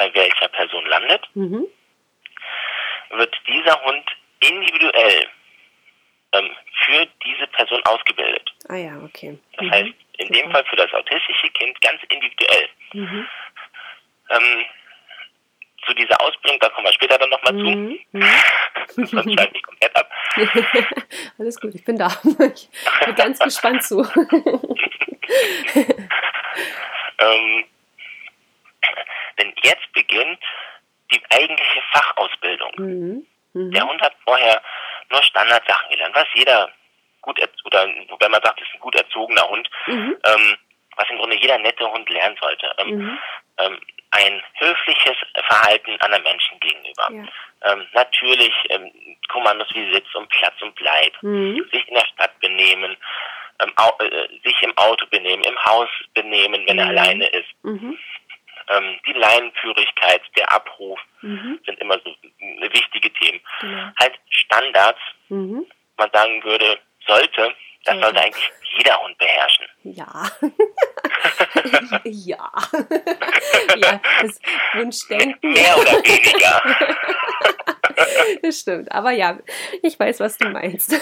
bei welcher Person landet, mhm. wird dieser Hund individuell ähm, für diese Person ausgebildet. Ah ja, okay. Das mhm. heißt, in Super. dem Fall für das autistische Kind ganz individuell. Mhm. Ähm, zu dieser Ausbildung, da kommen wir später dann nochmal mhm. zu. Mhm. Sonst schreibe ich komplett ab. Alles gut, ich bin da. Ich bin ganz gespannt zu. ähm, jetzt beginnt die eigentliche Fachausbildung. Mhm. Mhm. Der Hund hat vorher nur Standardsachen gelernt, was jeder gut oder wenn man sagt, ist ein gut erzogener Hund, mhm. ähm, was im Grunde jeder nette Hund lernen sollte. Ähm, mhm. ähm, ein höfliches Verhalten anderen Menschen gegenüber. Ja. Ähm, natürlich ähm, Kommandos wie Sitz und Platz und Bleib, mhm. sich in der Stadt benehmen, ähm, äh, sich im Auto benehmen, im Haus benehmen, wenn er mhm. alleine ist. Ähm, die Leinenführigkeit, der Abruf mhm. sind immer so wichtige Themen. Genau. Halt Standards, mhm. man sagen würde, sollte, das ja. sollte eigentlich jeder Hund beherrschen. Ja. ja. ja, das Wunschdenken. Mehr oder weniger. das stimmt. Aber ja, ich weiß, was du meinst.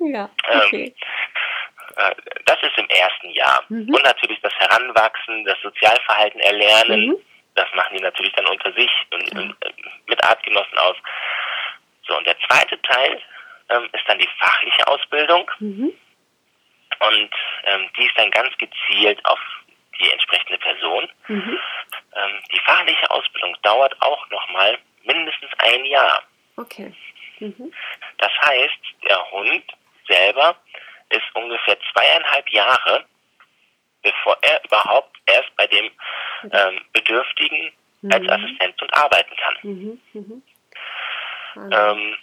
ja, ähm, okay. Ähm, das ist im ersten Jahr. Mhm. Und natürlich das Heranwachsen, das Sozialverhalten erlernen. Mhm. Das machen die natürlich dann unter sich und, und mit Artgenossen aus. So, und der zweite Teil ähm, ist dann die fachliche Ausbildung. Mhm. Und ähm, die ist dann ganz gezielt auf die entsprechende Person. Mhm. Ähm, die fachliche Ausbildung dauert auch nochmal mindestens ein Jahr. Okay. Mhm. Das heißt, der Hund selber ist ungefähr zweieinhalb Jahre, bevor er überhaupt erst bei dem ähm, Bedürftigen als mhm. Assistent und arbeiten kann. Mhm. Mhm. Ähm,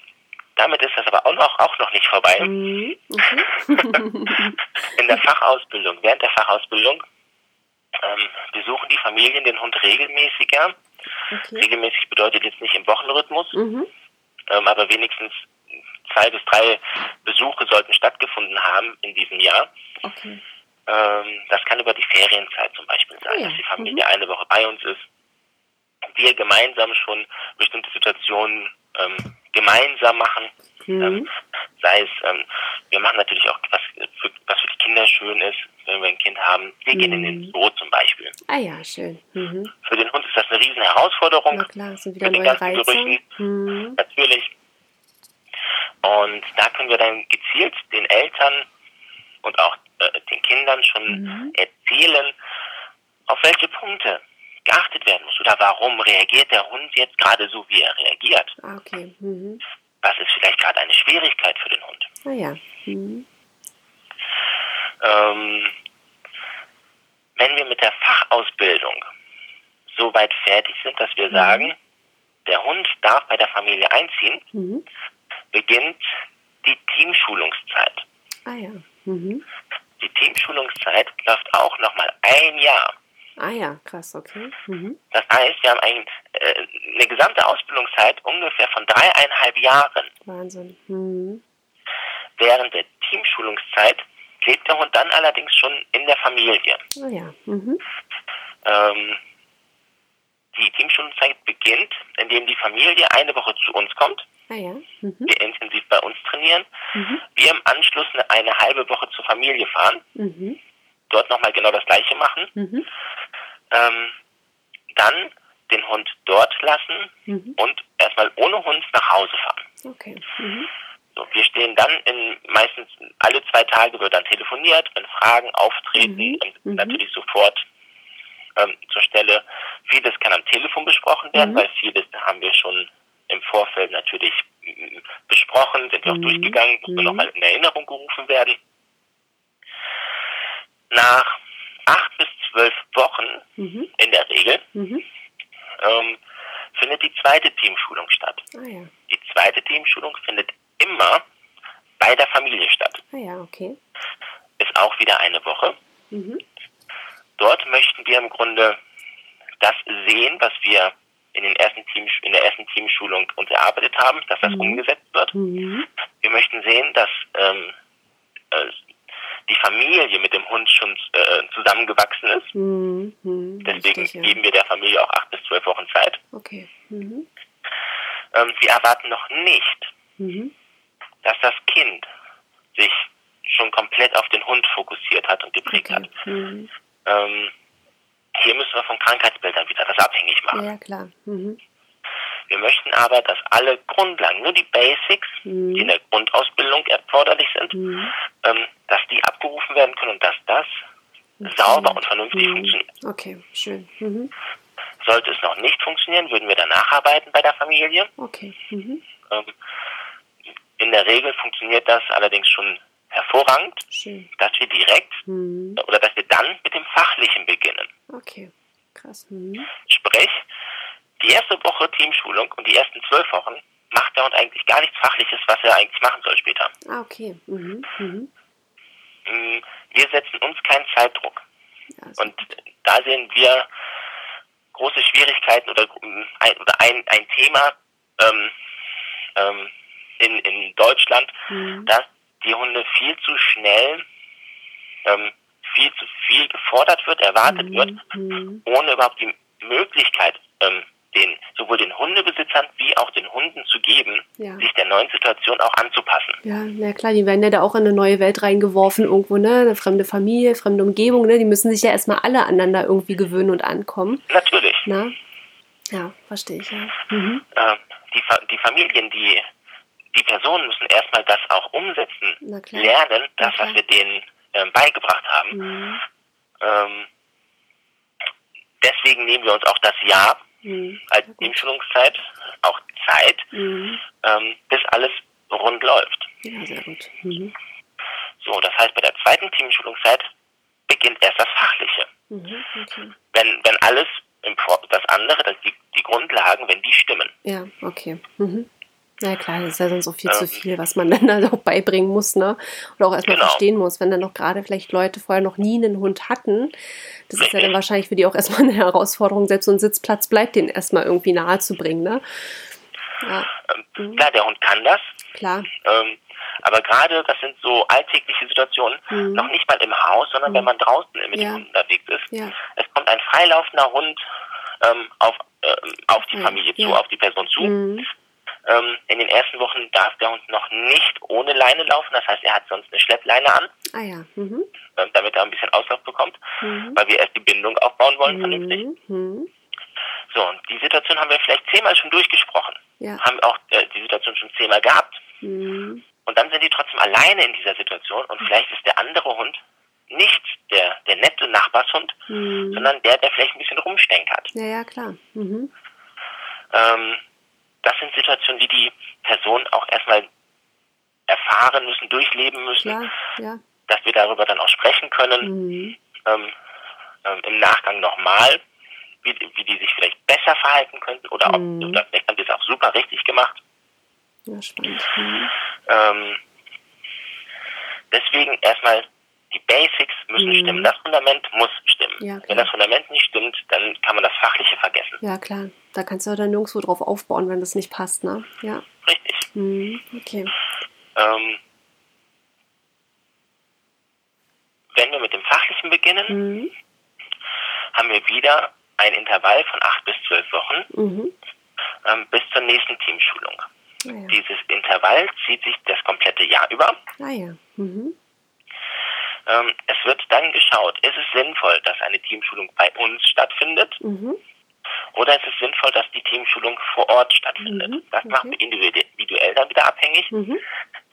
damit ist das aber auch noch, auch noch nicht vorbei. Mhm. In der Fachausbildung, während der Fachausbildung, ähm, besuchen die Familien den Hund regelmäßiger. Okay. Regelmäßig bedeutet jetzt nicht im Wochenrhythmus, mhm. ähm, aber wenigstens zwei bis drei Besuche sollten stattgefunden haben in diesem Jahr. Okay. Ähm, das kann über die Ferienzeit zum Beispiel sein, oh ja. dass die Familie mhm. eine Woche bei uns ist. Wir gemeinsam schon bestimmte Situationen ähm, gemeinsam machen. Mhm. Ähm, sei es, ähm, wir machen natürlich auch was für, was für die Kinder schön ist, wenn wir ein Kind haben. Wir mhm. gehen in den mhm. Zoo zum Beispiel. Ah ja, schön. Mhm. Für den Hund ist das eine riesen Herausforderung. Na klar, sind wieder mit neue Reize. Gerüchen. Mhm. Natürlich. Und da können wir dann gezielt den Eltern und auch äh, den Kindern schon mhm. erzählen, auf welche Punkte geachtet werden muss oder warum reagiert der Hund jetzt gerade so, wie er reagiert. Ah, okay. Mhm. Was ist vielleicht gerade eine Schwierigkeit für den Hund? Ah ja. Mhm. Ähm, wenn wir mit der Fachausbildung so weit fertig sind, dass wir mhm. sagen, der Hund darf bei der Familie einziehen, mhm. Beginnt die Teamschulungszeit. Ah ja. Mhm. Die Teamschulungszeit läuft auch nochmal ein Jahr. Ah ja, krass, okay. Mhm. Das heißt, wir haben ein, äh, eine gesamte Ausbildungszeit ungefähr von dreieinhalb Jahren. Wahnsinn. Mhm. Während der Teamschulungszeit lebt der Hund dann allerdings schon in der Familie. Oh ja. Mhm. Ähm, die Teamschulungszeit beginnt, indem die Familie eine Woche zu uns kommt. Ah ja. Mhm. Wir intensiv bei uns trainieren. Mhm. Wir im Anschluss eine, eine, halbe Woche zur Familie fahren. Mhm. Dort nochmal genau das gleiche machen. Mhm ähm, dann den Hund dort lassen mhm. und erstmal ohne Hund nach Hause fahren. Okay. Mhm. So, wir stehen dann in meistens alle zwei Tage wird dann telefoniert, wenn Fragen auftreten und natürlich sofort ähm, zur Stelle. Vieles kann am Telefon besprochen werden, weil vieles haben wir schon im Vorfeld natürlich mm, besprochen, sind wir auch mhm. durchgegangen, mhm. nochmal in Erinnerung gerufen werden. Nach acht bis zwölf Wochen mhm. in der Regel mhm. ähm, findet die zweite Teamschulung statt. Ah, ja. Die zweite Teamschulung findet immer bei der Familie statt. Ah, ja, okay. Ist auch wieder eine Woche. Mhm. Dort möchten wir im Grunde das sehen, was wir in, den ersten Team, in der ersten Teamschulung uns erarbeitet haben, dass das mhm. umgesetzt wird. Mhm. Wir möchten sehen, dass ähm, äh, die Familie mit dem Hund schon äh, zusammengewachsen ist. Mhm. mhm Deswegen richtig, ja. geben wir der Familie auch acht bis zwölf Wochen Zeit. Okay. Mhm. Ähm, wir erwarten noch nicht, mhm. dass das Kind sich schon komplett auf den Hund fokussiert hat und geprägt okay. hat. Ähm, hier müssen wir von Krankheitsbildern wieder das abhängig machen. Ja, klar. Mhm. Wir möchten aber, dass alle Grundlagen, nur die Basics, mhm. die in der Grundausbildung erforderlich sind, mhm. ähm, dass die abgerufen werden können und dass das okay. sauber und vernünftig mhm. funktioniert. Okay, schön. Mhm. Sollte es noch nicht funktionieren, würden wir danach arbeiten bei der Familie. Okay. Mhm. Ähm, in der Regel funktioniert das allerdings schon hervorragend, Schön. dass wir direkt Mhm. oder dass wir dann mit dem Fachlichen beginnen. Okay, krass. Mhm. Sprich, die erste Woche Teamschulung und die ersten zwölf Wochen macht der Hund eigentlich gar nichts Fachliches, was er eigentlich machen soll später. Ah, okay. Mhm. Mhm. Mm, Wir setzen uns keinen Zeitdruck. Ja, Und da sehen wir große Schwierigkeiten oder mm, ein, oder ein, ein Thema ähm, ähm, in, in Deutschland, Mhm. dass die Hunde viel zu schnell, ähm, viel zu viel gefordert wird, erwartet wird, Mhm. ohne überhaupt die Möglichkeit, ähm, den, sowohl den Hundebesitzern wie auch den Hunden zu geben, Ja. sich der neuen Situation auch anzupassen. Ja, na klar, die werden ja da auch in eine neue Welt reingeworfen irgendwo, ne? Eine fremde Familie, fremde Umgebung, ne? Die müssen sich ja erstmal alle aneinander irgendwie gewöhnen und ankommen, Natürlich. ne? Ja, verstehe ich, ja. Mhm. Ähm, die, Fa die Familien, die, die Personen müssen erstmal das auch umsetzen, lernen, das, was wir denen ähm, beigebracht haben. Mhm. Ähm, deswegen nehmen wir uns auch das Jahr Mhm. als. Teamschulungszeit, auch Zeit, Mhm. ähm, bis alles rund läuft. Ja, sehr gut. Mhm. So, das heißt, bei der zweiten Teamschulungszeit beginnt erst das Fachliche. Mhm. Okay. Wenn, wenn alles das andere, das die, die Grundlagen, wenn die stimmen. Ja, okay. Mhm. Ja klar, das ist ja sonst auch viel Ähm. zu viel, was man dann also auch beibringen muss, ne? Oder auch erstmal Genau. verstehen muss, wenn dann noch gerade vielleicht Leute vorher noch nie einen Hund hatten. Das ist ja dann Richtig. wahrscheinlich für die auch erstmal eine Herausforderung, selbst so ein Sitzplatz bleibt denen erstmal irgendwie nahe zu bringen, ne? Ja, Ähm, Mhm. Klar, der Hund kann das, klar. ähm, aber gerade das sind so alltägliche Situationen, Mhm. noch nicht mal im Haus, sondern Mhm. wenn man draußen mit Ja. dem Hund unterwegs ist. Ja, Es kommt ein freilaufender Hund ähm, auf, ähm, auf die Familie zu, auf die Person zu. mhm. Ähm, in den ersten Wochen darf der Hund noch nicht ohne Leine laufen, das heißt, er hat sonst eine Schleppleine an, Ah ja. Mhm. ähm, damit er ein bisschen Auslauf bekommt, Mhm. weil wir erst die Bindung aufbauen wollen, vernünftig. Mhm. Mhm. So, und die Situation haben wir vielleicht zehnmal schon durchgesprochen, Ja. haben auch äh, die Situation schon zehnmal gehabt. Mhm. Und dann sind die trotzdem alleine in dieser Situation und vielleicht ist der andere Hund nicht der, der nette Nachbarshund, Mhm. sondern der, der vielleicht ein bisschen rumstenkert. Ja, ja, klar. Ähm, das sind Situationen, die die Personen auch erstmal erfahren müssen, durchleben müssen, Klar, ja. dass wir darüber dann auch sprechen können, Mhm. ähm, ähm, im Nachgang nochmal, wie, wie die sich vielleicht besser verhalten könnten oder, ob, Mhm. oder vielleicht haben die es auch super richtig gemacht. Ja, spannend. Mhm. Ähm, deswegen erstmal die Basics müssen Mhm. stimmen. Das Fundament muss stimmen. Ja. Wenn das Fundament nicht stimmt, dann kann man das Fachliche vergessen. Ja, klar. Da kannst du dann nirgendwo drauf aufbauen, wenn das nicht passt, ne? Ja. Richtig. Mhm. Okay. Ähm, wenn wir mit dem Fachlichen beginnen, Mhm. haben wir wieder ein Intervall von acht bis zwölf Wochen Mhm. ähm, bis zur nächsten Teamschulung. Ah ja. Dieses Intervall zieht sich das komplette Jahr über. Ah ja. Mhm. Ähm, es wird dann geschaut, ist es sinnvoll, dass eine Teamschulung bei uns stattfindet Mhm. Oder ist es sinnvoll, dass die Teamschulung vor Ort stattfindet. Mhm, Das macht okay. individuell dann wieder abhängig, Mhm.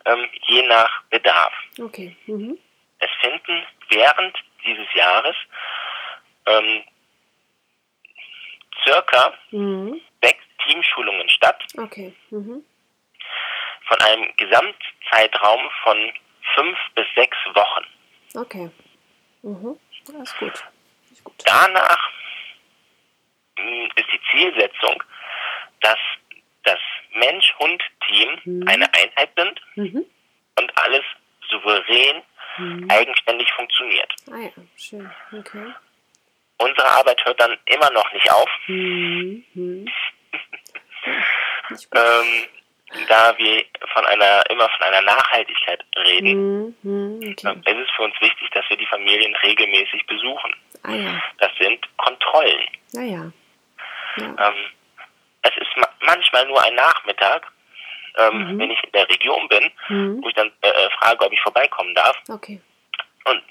ähm, je nach Bedarf. Okay. Mhm. Es finden während dieses Jahres ähm, circa Mhm. sechs Teamschulungen statt, Okay. Mhm. von einem Gesamtzeitraum von fünf bis sechs Wochen. Okay. Mhm. Ja, ist gut. Danach ist die Zielsetzung, dass das Mensch-Hund-Team Mhm. eine Einheit sind Mhm. und alles souverän, Mhm. eigenständig funktioniert. Ah ja, schön. Okay. Unsere Arbeit hört dann immer noch nicht auf, Mhm. Mhm. Ähm, da wir von einer immer von einer Nachhaltigkeit reden. Mhm. Okay. Ähm, Es ist für uns wichtig, dass wir die Familien regelmäßig besuchen. Ah ja. Das sind Kontrollen. Ja, ja. Ja. Ähm, es ist ma manchmal nur ein Nachmittag, ähm, Mhm. wenn ich in der Region bin, Mhm. wo ich dann äh, äh, frage, ob ich vorbeikommen darf. Okay. Und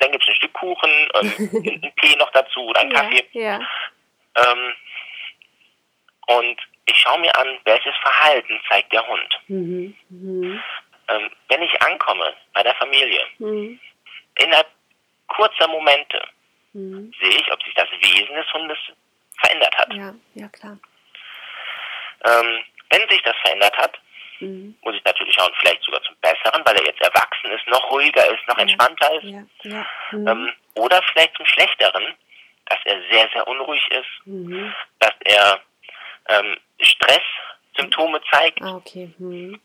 dann gibt es ein Stück Kuchen, ähm, einen Tee noch dazu oder einen Ja, Kaffee. ja. Ähm, und ich schaue mir an, welches Verhalten zeigt der Hund. Mhm. Mhm. Ähm, wenn ich ankomme bei der Familie, mhm. innerhalb kurzer Momente mhm. sehe ich, ob sich das Wesen des Hundes verändert hat. Ja, ja klar. Ähm, wenn sich das verändert hat, mhm. muss ich natürlich schauen, vielleicht sogar zum Besseren, weil er jetzt erwachsen ist, noch ruhiger ist, noch entspannter ist. Ja, ja. Mhm. Ähm, oder vielleicht zum Schlechteren, dass er sehr, sehr unruhig ist, mhm. dass er ähm, Stresssymptome zeigt. Ah, okay. Mhm.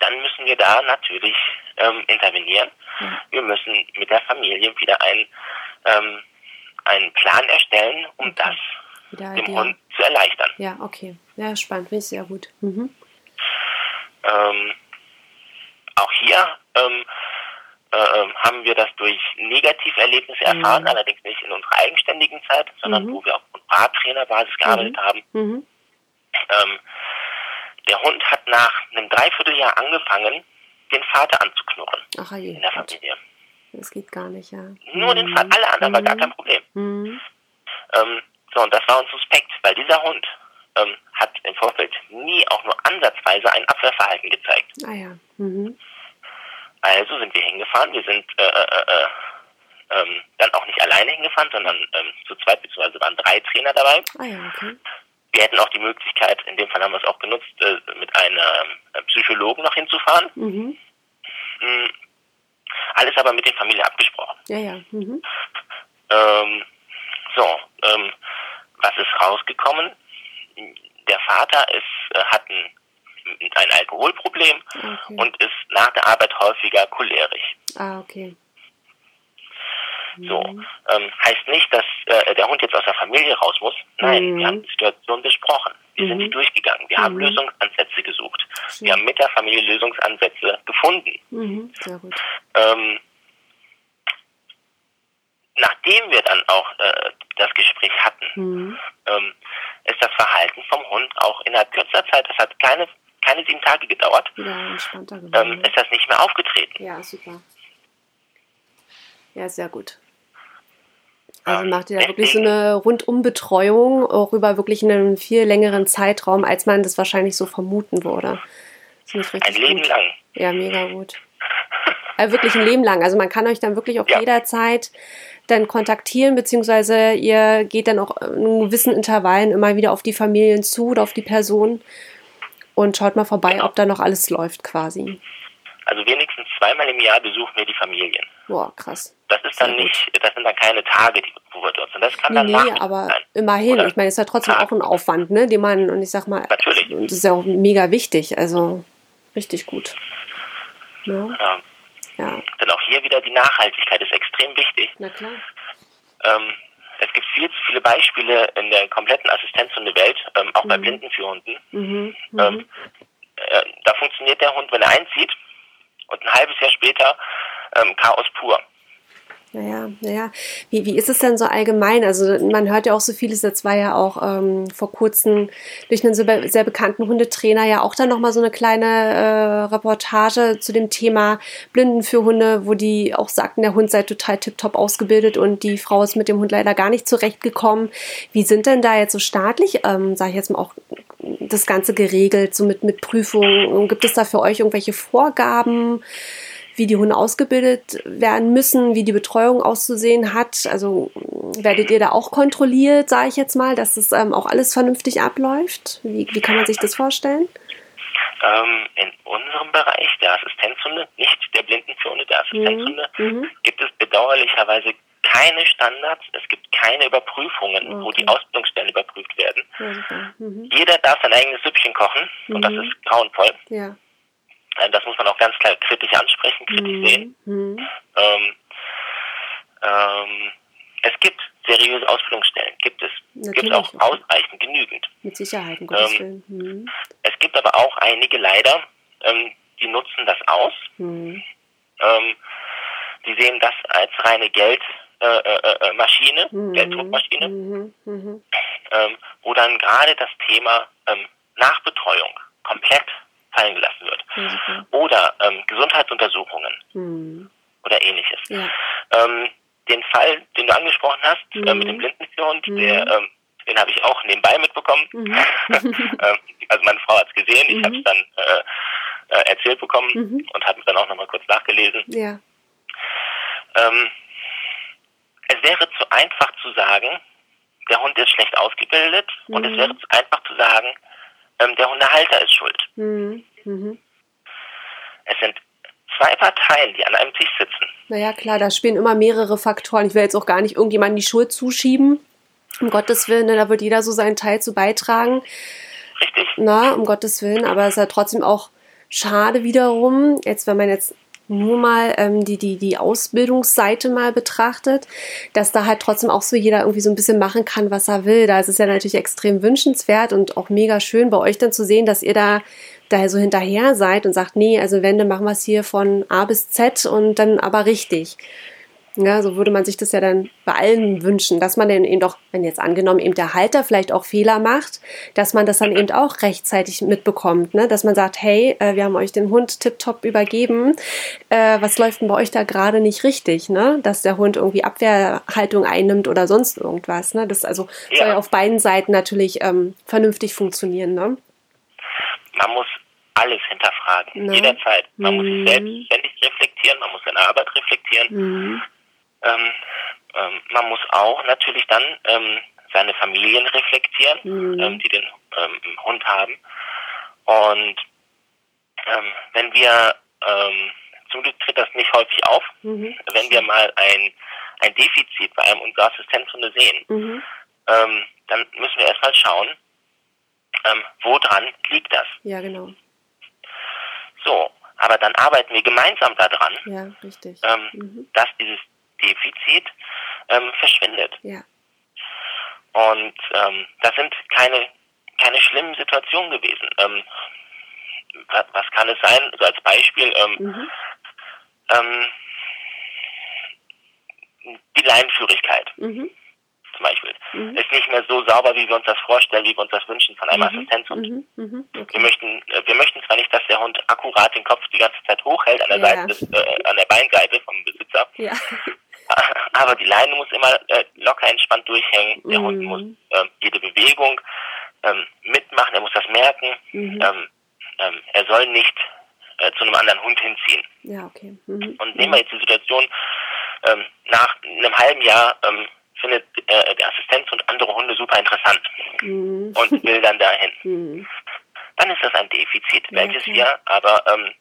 Dann müssen wir da natürlich ähm, intervenieren. Ja. Wir müssen mit der Familie wieder ein, ähm, einen Plan erstellen, um okay. das wieder dem Hund zu erleichtern. Ja, okay. Ja, spannend, finde ich sehr gut. Mhm. Ähm, auch hier ähm, äh, ähm, haben wir das durch Negativerlebnisse erfahren, mhm. allerdings nicht in unserer eigenständigen Zeit, sondern mhm. wo wir auf gearbeitet mhm. haben. Mhm. Ähm, der Hund hat nach einem Dreivierteljahr angefangen, den Vater anzuknurren Ach, je, in der Familie. Das geht gar nicht, ja. Nur den Vater, alle anderen war gar kein Problem. Ähm, so, und das war uns suspekt, weil dieser Hund ähm, hat im Vorfeld nie auch nur ansatzweise ein Abwehrverhalten gezeigt. Ah ja. Mhm. Also sind wir hingefahren. Wir sind äh, äh, äh, ähm, dann auch nicht alleine hingefahren, sondern ähm, zu zweit, beziehungsweise waren drei Trainer dabei. Ah ja, okay. Wir hätten auch die Möglichkeit, in dem Fall haben wir es auch genutzt, äh, mit einem äh, Psychologen noch hinzufahren. Mhm. Mhm. Alles aber mit der Familie abgesprochen. Ja, ja. Mhm. Ähm, so, ähm, was ist rausgekommen? Der Vater ist, äh, hat ein, ein Alkoholproblem okay. und ist nach der Arbeit häufiger cholerisch. Ah, okay. So, mhm. ähm, heißt nicht, dass äh, der Hund jetzt aus der Familie raus muss. Nein, mhm. wir haben die Situation besprochen. Wir mhm. sind die durchgegangen. Wir haben mhm. Lösungsansätze gesucht. Wir haben mit der Familie Lösungsansätze gefunden. Mhm. Sehr gut. Ähm, nachdem wir dann auch äh, das Gespräch hatten, mhm. ähm, ist das Verhalten vom Hund auch innerhalb kürzer Zeit, das hat keine, keine sieben Tage gedauert, ja. Ähm, ist das nicht mehr aufgetreten. Ja, super. Ja, sehr gut. Also macht ihr da wirklich so eine Rundumbetreuung, auch über wirklich einen viel längeren Zeitraum, als man das wahrscheinlich so vermuten würde. Ein Leben gut. lang. Ja, mega gut. Also wirklich ein Leben lang. Also man kann euch dann wirklich auf ja. jeder Zeit dann kontaktieren, beziehungsweise ihr geht dann auch in gewissen Intervallen immer wieder auf die Familien zu oder auf die Personen und schaut mal vorbei, genau. ob da noch alles läuft quasi. Also wenigstens zweimal im Jahr besuchen wir die Familien. Boah, krass. Das ist dann nicht, das sind dann keine Tage, die, wo wir dort sind. Das kann nee, dann nee, aber sein. immerhin. Oder? Ich meine, es ist ja trotzdem Tag. auch ein Aufwand, ne, den man, und ich sag mal, Natürlich. das ist ja auch mega wichtig. Also richtig gut. Ja. ja. Ja. Dann auch hier wieder die Nachhaltigkeit ist extrem wichtig. Na klar. Ähm, es gibt viel zu viele Beispiele in der kompletten Assistenzhundewelt, ähm, auch mhm. bei Blindenführhunden. Mhm. Mhm. Ähm, äh, da funktioniert der Hund, wenn er einzieht, und ein halbes Jahr später ähm, Chaos pur. Naja, naja. Wie, wie ist es denn so allgemein? Also man hört ja auch so vieles, jetzt war ja auch ähm, vor kurzem durch einen sehr, sehr bekannten Hundetrainer ja auch dann nochmal so eine kleine äh, Reportage zu dem Thema Blinden für Hunde, wo die auch sagten, der Hund sei total tiptop ausgebildet und die Frau ist mit dem Hund leider gar nicht zurechtgekommen. Wie sind denn da jetzt so staatlich, ähm, sage ich jetzt mal auch, das Ganze geregelt, so mit, mit Prüfungen? Gibt es da für euch irgendwelche Vorgaben? Wie die Hunde ausgebildet werden müssen, wie die Betreuung auszusehen hat. Also werdet ihr da auch kontrolliert, sage ich jetzt mal, dass es ähm, auch alles vernünftig abläuft? Wie, wie kann man sich das vorstellen? Ähm, in unserem Bereich der Assistenzhunde, nicht der Blindenführhunde, der Assistenzhunde, mhm. mhm. gibt es bedauerlicherweise keine Standards, es gibt keine Überprüfungen, okay. wo die Ausbildungsstellen überprüft werden. Mhm. Jeder darf sein eigenes Süppchen kochen und das mhm. ist grauenvoll. Ja. Äh, das muss man auch ganz klar kritisch ansprechen, kritisch mhm. sehen. Mhm. Ähm, ähm, es gibt seriöse Ausbildungsstellen, gibt es. Natürlich gibt auch ausreichend, genügend. Mit Sicherheit, um ähm, mhm. Es gibt aber auch einige leider, ähm, die nutzen das aus. Mhm. Ähm, die sehen das als reine Geldmaschine, äh, äh, mhm. Gelddruckmaschine, mhm. ähm, wo dann gerade das Thema Nachbetreuung komplett fallen gelassen wird. Mhm. Oder ähm, Gesundheitsuntersuchungen mhm. oder ähnliches. Ja. Ähm, den Fall, den du angesprochen hast, äh, mit dem Blindenführhund, mhm. der ähm, den habe ich auch nebenbei mitbekommen. Mhm. Ähm, also meine Frau hat es gesehen, ich mhm. habe es dann äh, äh, erzählt bekommen mhm. und habe dann auch nochmal kurz nachgelesen. Ja. Ähm, es wäre zu einfach zu sagen, der Hund ist schlecht ausgebildet und es mhm. wäre zu einfach zu sagen, ähm, der Hundehalter ist schuld. Mhm. Mhm. Es sind zwei Parteien, die an einem Tisch sitzen. Naja, klar, da spielen immer mehrere Faktoren. Ich will jetzt auch gar nicht irgendjemandem die Schuld zuschieben. Um Gottes Willen, ne, da wird jeder so seinen Teil zu beitragen. Richtig. Na, um Gottes Willen, aber es ist ja trotzdem auch schade wiederum, jetzt wenn man jetzt nur mal ähm, die, die, die Ausbildungsseite mal betrachtet, dass da halt trotzdem auch so jeder irgendwie so ein bisschen machen kann, was er will. Da ist es ja natürlich extrem wünschenswert und auch mega schön bei euch dann zu sehen, dass ihr da da so hinterher seid und sagt, nee, also wenn, dann machen wir es hier von A bis Z und dann aber richtig. Ja, so würde man sich das ja dann bei allen wünschen, dass man dann eben doch, wenn jetzt angenommen eben der Halter vielleicht auch Fehler macht, dass man das dann eben auch rechtzeitig mitbekommt, ne? dass man sagt, hey, äh, wir haben euch den Hund tipptopp übergeben, äh, was läuft denn bei euch da gerade nicht richtig, ne? dass der Hund irgendwie Abwehrhaltung einnimmt oder sonst irgendwas. Ne? Das also ja. soll ja auf beiden Seiten natürlich ähm, vernünftig funktionieren. Ne? Man muss alles hinterfragen, ne? jederzeit. Man mhm. muss sich selbst ständig reflektieren, man muss seine Arbeit reflektieren. Mhm ähm, ähm, man muss auch natürlich dann ähm, seine Familien reflektieren, mhm. ähm, die den ähm, Hund haben. Und ähm, wenn wir, zum Glück tritt das nicht häufig auf, mhm. wenn wir mal ein, ein Defizit bei einem unserer Assistenzhunde sehen, mhm. dann müssen wir erstmal schauen, ähm, woran liegt das? Ja, genau. So, aber dann arbeiten wir gemeinsam daran, ja, richtig. Ähm, mhm. dass dieses Defizit ähm, verschwindet. Ja. Und ähm, das sind keine, keine schlimmen Situationen gewesen. Ähm, was, was, kann es sein? So als Beispiel, ähm, mhm. ähm, die Leinenführigkeit. Mhm. Zum Beispiel. Mhm. Ist nicht mehr so sauber, wie wir uns das vorstellen, wie wir uns das wünschen von einem mhm. Assistenzhund. Mhm. Mhm. Okay. Wir möchten, äh, wir möchten zwar nicht, dass der Hund akkurat den Kopf die ganze Zeit hochhält an der ja. Seite des, äh, an der Beinseite vom Besitzer. Ja. Aber die Leine muss immer äh, locker entspannt durchhängen. Der mhm. Hund muss äh, jede Bewegung ähm, mitmachen, er muss das merken. Mhm. Ähm, ähm, er soll nicht äh, zu einem anderen Hund hinziehen. Ja, okay. Mhm. Und nehmen wir jetzt die Situation, ähm, nach einem halben Jahr ähm, findet äh, der Assistenzhund andere Hunde super interessant mhm. und will dann dahin. Mhm. Dann ist das ein Defizit, ja, welches klar. wir aber ähm,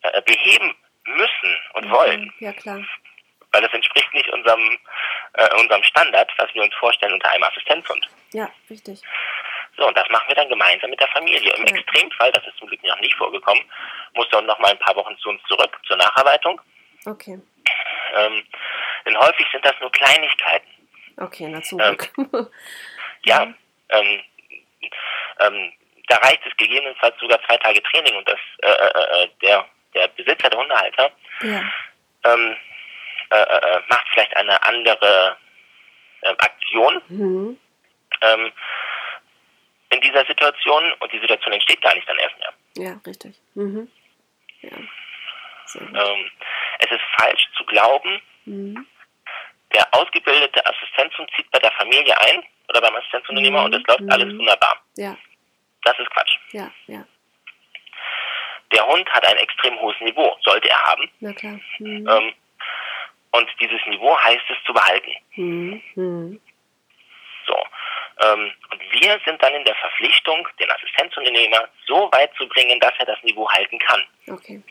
äh, beheben müssen und wollen. Ja, klar weil das entspricht nicht unserem, äh, unserem Standard, was wir uns vorstellen unter einem Assistenzhund. Ja, richtig. So, und das machen wir dann gemeinsam mit der Familie. Im ja. Extremfall, das ist zum Glück noch nicht vorgekommen, muss er noch mal ein paar Wochen zu uns zurück zur Nacharbeitung. Okay. Ähm, denn häufig sind das nur Kleinigkeiten. Okay, na zum ähm, Glück. Ähm, ja, ähm, ähm, da reicht es gegebenenfalls sogar zwei Tage Training und das äh, äh, äh der der Besitzer, der Hundehalter, ja. ähm, äh, äh, macht vielleicht eine andere äh, Aktion mhm. ähm, in dieser Situation und die Situation entsteht gar nicht dann erst mehr. Ja, richtig. Mhm. Ja. Ähm, es ist falsch zu glauben, mhm. der ausgebildete Assistenzhund zieht bei der Familie ein oder beim Assistenzunternehmer und es läuft mhm. alles wunderbar. Ja. Das ist Quatsch. Ja, ja. Der Hund hat ein extrem hohes Niveau, sollte er haben. Na klar. Mhm. Ähm, und dieses Niveau heißt es zu behalten. Mhm. So. Ähm, und wir sind dann in der Verpflichtung, den Assistenzunternehmer so weit zu bringen, dass er das Niveau halten kann. Okay.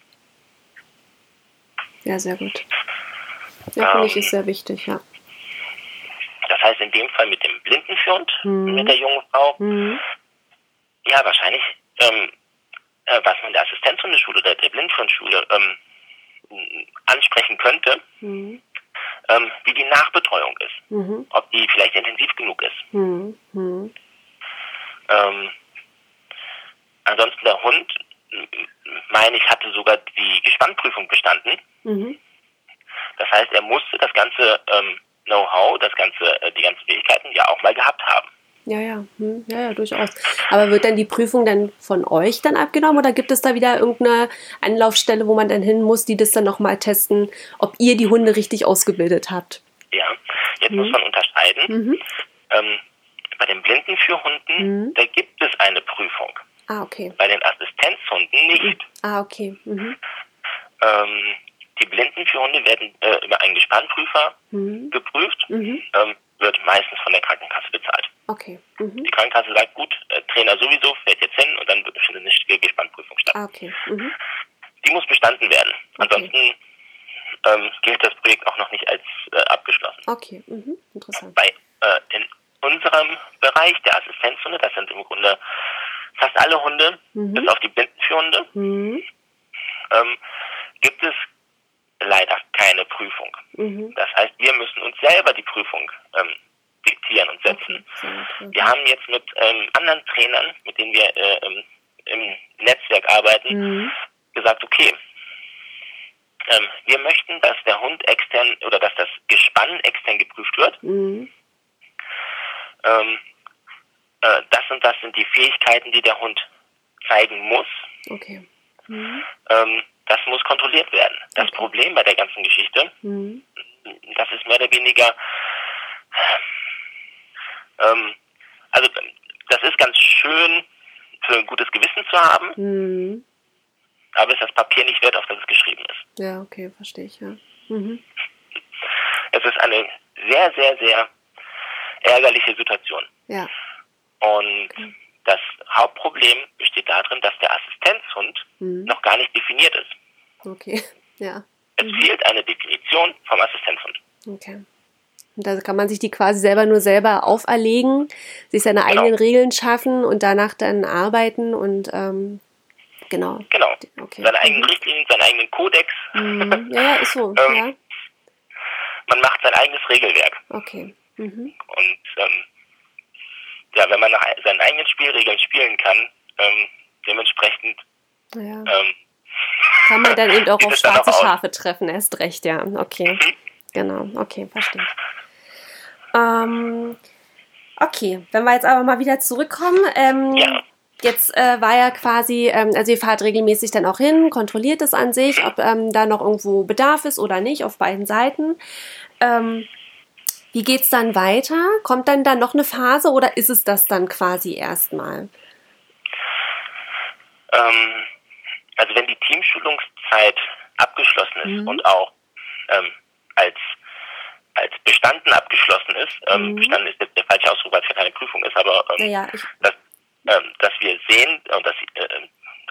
Ja, sehr gut. Ja, finde ich, ist sehr wichtig, ja. Das heißt, in dem Fall mit dem Blindenführend, mhm. mit der jungen Frau, mhm. ja, wahrscheinlich, ähm, äh, was man der Assistenzhundeschule oder der Blindführungsschule ähm, ansprechen könnte, mhm. ähm, wie die Nachbetreuung ist. Mhm. Ob die vielleicht intensiv genug ist. Mhm. mhm. Ähm, ansonsten der Hund, meine ich, hatte sogar die Gespannprüfung bestanden. Mhm. Das heißt, er musste das ganze ähm, Know-how, das ganze, äh, die ganzen Fähigkeiten ja auch mal gehabt haben. Ja, ja, hm, ja, ja, durchaus. Aber wird dann die Prüfung dann von euch dann abgenommen oder gibt es da wieder irgendeine Anlaufstelle, wo man dann hin muss, die das dann nochmal testen, ob ihr die Hunde richtig ausgebildet habt? Ja, jetzt mhm. muss man unterscheiden. Mhm. Ähm, bei den Blindenführhunden, mhm. da gibt es eine Prüfung. Ah, okay. Bei den Assistenzhunden nicht. Ah, okay. Mhm. Ähm, die Blindenführhunde werden äh, über einen Gespannprüfer mhm. geprüft, mhm. ähm, wird meistens von der Krankenkasse bezahlt. Okay. Mhm. Die Krankenkasse sagt, gut, äh, Trainer sowieso, fährt jetzt hin und dann findet eine Gespannprüfung statt. Ah, okay. Mhm. Die muss bestanden werden. Ansonsten okay. ähm, gilt das Projekt auch noch nicht als äh, abgeschlossen. Okay, mhm. interessant. Bei, äh, in unserem Bereich der Assistenzhunde, das sind im Grunde fast alle Hunde, mhm. bis auf die Blindenführhunde, mhm. ähm, gibt es leider keine Prüfung. Mhm. Das heißt, wir müssen uns selber die Prüfung ähm, diktieren und setzen. Okay. Wir haben jetzt mit ähm, anderen Trainern, mit denen wir äh, im Netzwerk arbeiten, mhm. gesagt, okay, ähm, wir möchten, dass der Hund extern oder dass das Gespann extern geprüft wird. Mhm. Ähm, äh, das und das sind die Fähigkeiten, die der Hund zeigen muss. Okay. Mhm. Ähm, das muss kontrolliert werden. Das. Problem bei der ganzen Geschichte, mhm. das ist mehr oder weniger, ähm, also das ist ganz schön für ein gutes Gewissen zu haben, mhm. aber ist das Papier nicht wert, auf das es geschrieben ist. Ja, okay, verstehe ich, ja. Mhm. Es ist eine sehr, sehr, sehr ärgerliche Situation. Ja. Und okay. Das Hauptproblem besteht darin, dass der Assistenzhund mhm. noch gar nicht definiert ist. Okay, ja. Es mhm. fehlt eine Definition vom Assistenzhund. Okay. Und da kann man sich die quasi selber nur selber auferlegen, sich seine genau. eigenen Regeln schaffen und danach dann arbeiten und ähm, genau. Genau. Okay. Seine eigenen mhm. Richtlinien, seinen eigenen Kodex. Mhm. Ja, ist so. ähm, ja. Man macht sein eigenes Regelwerk. Okay. Mhm. Und ähm, ja, wenn man nach seinen eigenen Spielregeln spielen kann, ähm, dementsprechend ja. ähm, kann man dann eben auch auf schwarze Schafe treffen, erst recht, ja. Okay. Mhm. Genau, okay, verstehe. Ähm, okay, wenn wir jetzt aber mal wieder zurückkommen, ähm, ja. Jetzt äh, war ja quasi, ähm, also ihr fahrt regelmäßig dann auch hin, kontrolliert es an sich, ob ähm, da noch irgendwo Bedarf ist oder nicht, auf beiden Seiten. Ähm, wie geht's dann weiter? Kommt dann da noch eine Phase oder ist es das dann quasi erstmal? Ähm, also wenn die Teamschulungszeit abgeschlossen ist mhm. und auch ähm, als als bestanden abgeschlossen ist, ähm, mhm. bestanden ist der falsche Ausdruck, weil es ja keine Prüfung ist, aber ähm, ja, dass, ähm, dass wir sehen und dass äh,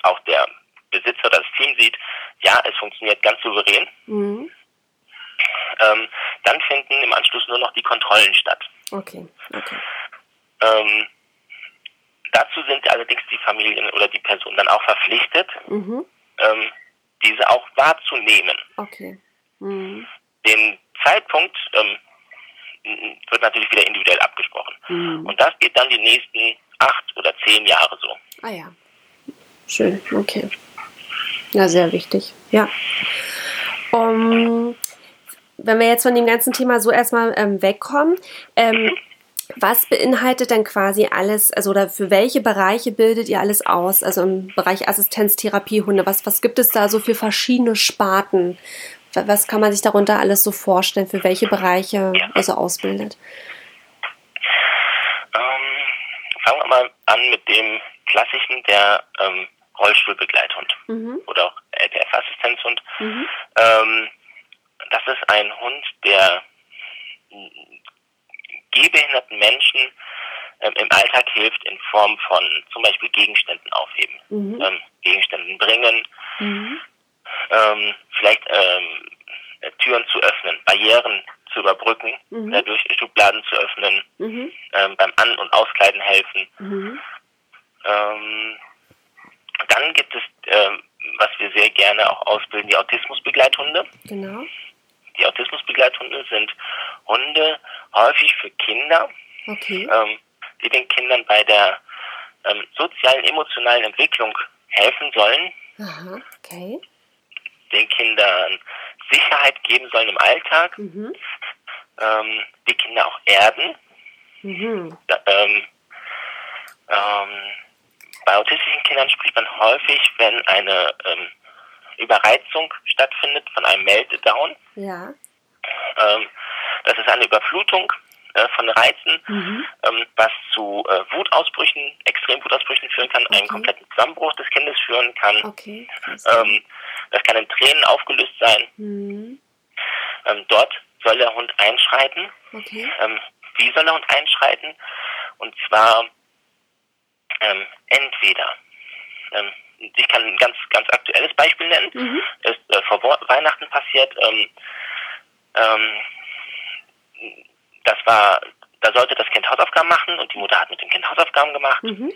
auch der Besitzer das Team sieht, ja, es funktioniert ganz souverän. Mhm ähm, dann finden im Anschluss nur noch die Kontrollen statt. Okay, okay. Ähm, dazu sind allerdings die Familien oder die Personen dann auch verpflichtet, mhm. ähm, diese auch wahrzunehmen. Okay. Mhm. Den Zeitpunkt ähm, wird natürlich wieder individuell abgesprochen. Mhm. Und das geht dann die nächsten acht oder zehn Jahre so. Ah ja. Schön, okay. Ja, sehr wichtig. Ja. Um, wenn wir jetzt von dem ganzen Thema so erstmal ähm, wegkommen, ähm, was beinhaltet denn quasi alles, also oder für welche Bereiche bildet ihr alles aus? Also im Bereich Assistenztherapie, Hunde, was, was gibt es da so für verschiedene Sparten? Was kann man sich darunter alles so vorstellen, für welche Bereiche ja. ihr so ausbildet? Ähm, fangen wir mal an mit dem klassischen, der ähm, Rollstuhlbegleithund mhm. oder auch LPF-Assistenzhund. Mhm. Ähm, das ist ein Hund, der gehbehinderten Menschen ähm, im Alltag hilft in Form von zum Beispiel Gegenständen aufheben, mhm. ähm, Gegenständen bringen, mhm. ähm, vielleicht ähm, Türen zu öffnen, Barrieren zu überbrücken, mhm. dadurch Schubladen zu öffnen, mhm. ähm, beim An- und Auskleiden helfen. Mhm. Ähm, dann gibt es, was wir sehr gerne auch ausbilden, die Autismusbegleithunde. Genau. Die Autismusbegleithunde sind Hunde häufig für Kinder, okay. ähm, die den Kindern bei der ähm, sozialen, emotionalen Entwicklung helfen sollen. Aha, okay. Den Kindern Sicherheit geben sollen im Alltag. Mhm. Ähm, die Kinder auch erden. Mhm. Da, ähm, ähm, bei autistischen Kindern spricht man häufig, wenn eine ähm, Überreizung stattfindet von einem Meltdown. Ja. Ähm, das ist eine Überflutung äh, von Reizen, mhm. ähm, was zu äh, Wutausbrüchen, Extremwutausbrüchen führen kann, okay. einen kompletten Zusammenbruch des Kindes führen kann. Okay. Ähm, das kann in Tränen aufgelöst sein. Mhm. Ähm, dort soll der Hund einschreiten. Okay. Ähm, wie soll der Hund einschreiten? Und zwar ähm, entweder ich kann ein ganz, ganz aktuelles Beispiel nennen. Mhm. Ist äh, vor Weihnachten passiert. Ähm, ähm, das war, da sollte das Kind Hausaufgaben machen und die Mutter hat mit dem Kind Hausaufgaben gemacht. Mhm.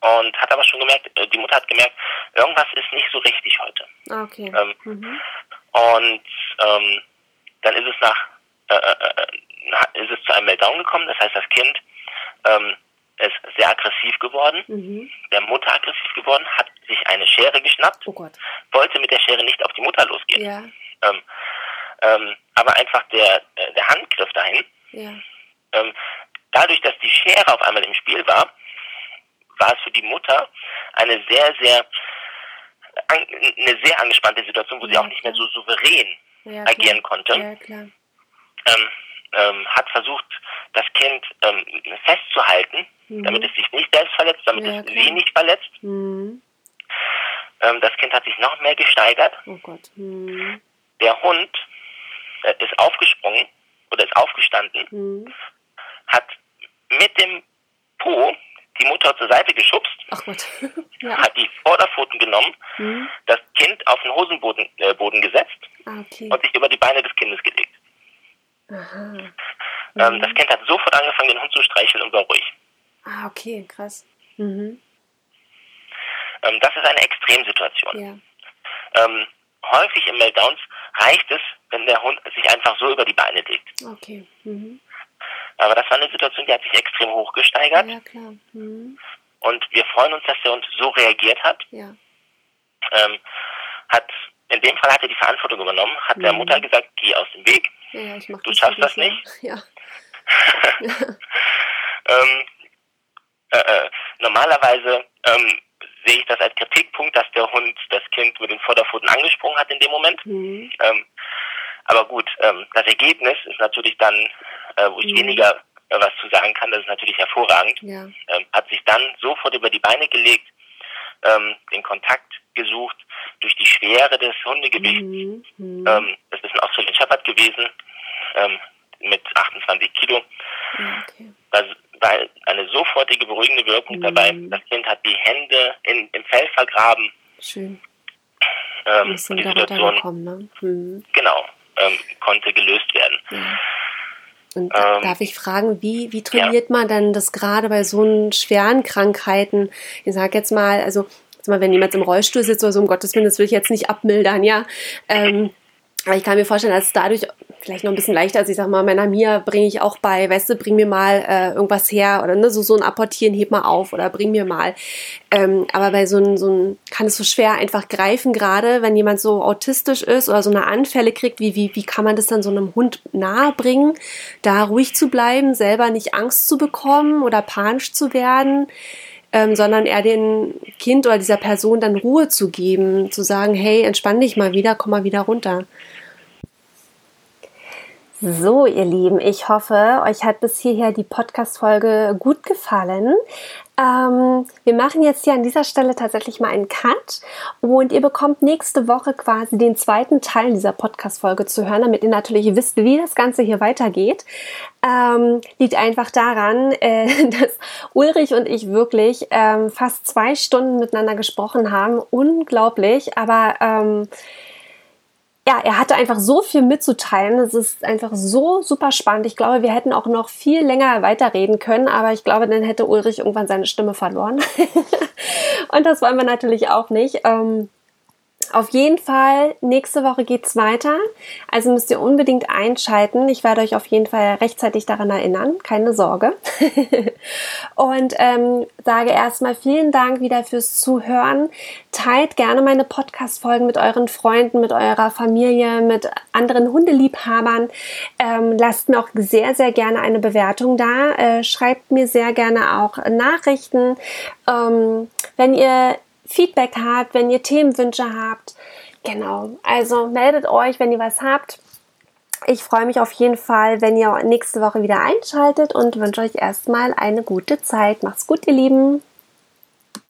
Und hat aber schon gemerkt, äh, die Mutter hat gemerkt, irgendwas ist nicht so richtig heute. Ah, okay. Ähm, mhm. Und ähm, dann ist es nach, äh, äh, äh, ist es zu einem Meltdown gekommen. Das heißt, das Kind ähm, ist sehr aggressiv geworden, mhm. der Mutter aggressiv geworden, hat sich eine Schere geschnappt, oh wollte mit der Schere nicht auf die Mutter losgehen. Ja. Ähm, ähm, aber einfach der, der Handgriff dahin. Ja. Ähm, dadurch, dass die Schere auf einmal im Spiel war, war es für die Mutter eine sehr, sehr eine sehr angespannte Situation, wo ja, sie auch nicht mehr so souverän agieren konnte. Ja, klar. Ähm, ähm, hat versucht, das Kind ähm, festzuhalten, mhm. damit es sich nicht selbst verletzt, damit ja, es klar. sie nicht verletzt. Mhm. Ähm, das Kind hat sich noch mehr gesteigert. Oh Gott. Mhm. Der Hund äh, ist aufgesprungen oder ist aufgestanden, mhm. hat mit dem Po die Mutter zur Seite geschubst, ja. hat die Vorderpfoten genommen, mhm. das Kind auf den Hosenboden äh, gesetzt ah, okay. und sich über die Beine des Kindes gelegt. Mhm. Ähm, das Kind hat sofort angefangen, den Hund zu streicheln und war ruhig. Ah, okay, krass. Mhm. Ähm, das ist eine Extremsituation. Ja. Ähm, häufig im Meltdowns reicht es, wenn der Hund sich einfach so über die Beine legt. Okay. Mhm. Aber das war eine Situation, die hat sich extrem hochgesteigert. Ja, klar. Mhm. Und wir freuen uns, dass der Hund so reagiert hat. Ja. Ähm, hat in dem Fall hat er die Verantwortung übernommen, hat mhm. der Mutter gesagt, geh aus dem Weg. Ja, ich mach du schaffst das nicht. Ja. ähm, äh, äh, normalerweise ähm, sehe ich das als Kritikpunkt, dass der Hund das Kind mit den Vorderpfoten angesprungen hat in dem Moment. Mhm. Ähm, aber gut, ähm, das Ergebnis ist natürlich dann, äh, wo ich mhm. weniger äh, was zu sagen kann, das ist natürlich hervorragend. Ja. Ähm, hat sich dann sofort über die Beine gelegt, ähm, den Kontakt gesucht durch die Schwere des Hundegewichts. Mhm. Mhm. Ähm, das ist ein Australian Shepherd gewesen ähm, mit 28 Kilo. okay. weil, weil eine sofortige beruhigende Wirkung mhm. dabei. Das Kind hat die Hände in, im Fell vergraben. Schön. Ähm, und die Situation, ne? mhm. genau, ähm, konnte gelöst werden. Ja. Und ähm, darf ich fragen, wie, wie trainiert ja. man dann das gerade bei so schweren Krankheiten? Ich sage jetzt mal, also jetzt mal, wenn jemand im Rollstuhl sitzt oder so, um Gottes Willen, das will ich jetzt nicht abmildern, ja. Ähm, aber ich kann mir vorstellen, dass es dadurch vielleicht noch ein bisschen leichter ist. Ich sag mal, meiner Mia bringe ich auch bei, weißt du, bring mir mal äh, irgendwas her oder ne, so, so ein Apportieren, heb mal auf oder bring mir mal. Ähm, aber bei so einem, so ein, kann es so schwer einfach greifen, gerade wenn jemand so autistisch ist oder so eine Anfälle kriegt, wie, wie, wie kann man das dann so einem Hund nahe bringen, da ruhig zu bleiben, selber nicht Angst zu bekommen oder panisch zu werden. Ähm, sondern eher dem Kind oder dieser Person dann Ruhe zu geben, zu sagen, hey, entspann dich mal wieder, komm mal wieder runter. So, ihr Lieben, ich hoffe, euch hat bis hierher die Podcast-Folge gut gefallen. Ähm, wir machen jetzt hier an dieser Stelle tatsächlich mal einen Cut und ihr bekommt nächste Woche quasi den zweiten Teil dieser Podcast-Folge zu hören, damit ihr natürlich wisst, wie das Ganze hier weitergeht. Ähm, liegt einfach daran, äh, dass Ulrich und ich wirklich ähm, fast zwei Stunden miteinander gesprochen haben. Unglaublich, aber ähm, ja, er hatte einfach so viel mitzuteilen. Es ist einfach so super spannend. Ich glaube, wir hätten auch noch viel länger weiterreden können, aber ich glaube, dann hätte Ulrich irgendwann seine Stimme verloren. Und das wollen wir natürlich auch nicht. Ähm, auf jeden Fall, nächste Woche geht's weiter. Also müsst ihr unbedingt einschalten. Ich werde euch auf jeden Fall rechtzeitig daran erinnern. Keine Sorge. und ähm, sage erstmal vielen Dank wieder fürs Zuhören. Teilt gerne meine Podcast-Folgen mit euren Freunden, mit eurer Familie, mit anderen Hundeliebhabern. Ähm, lasst mir auch sehr, sehr gerne eine Bewertung da. Äh, schreibt mir sehr gerne auch Nachrichten. Ähm, wenn ihr Feedback habt, wenn ihr Themenwünsche habt. Genau, also meldet euch, wenn ihr was habt. Ich freue mich auf jeden Fall, wenn ihr nächste Woche wieder einschaltet und wünsche euch erstmal eine gute Zeit. Macht's gut, ihr Lieben.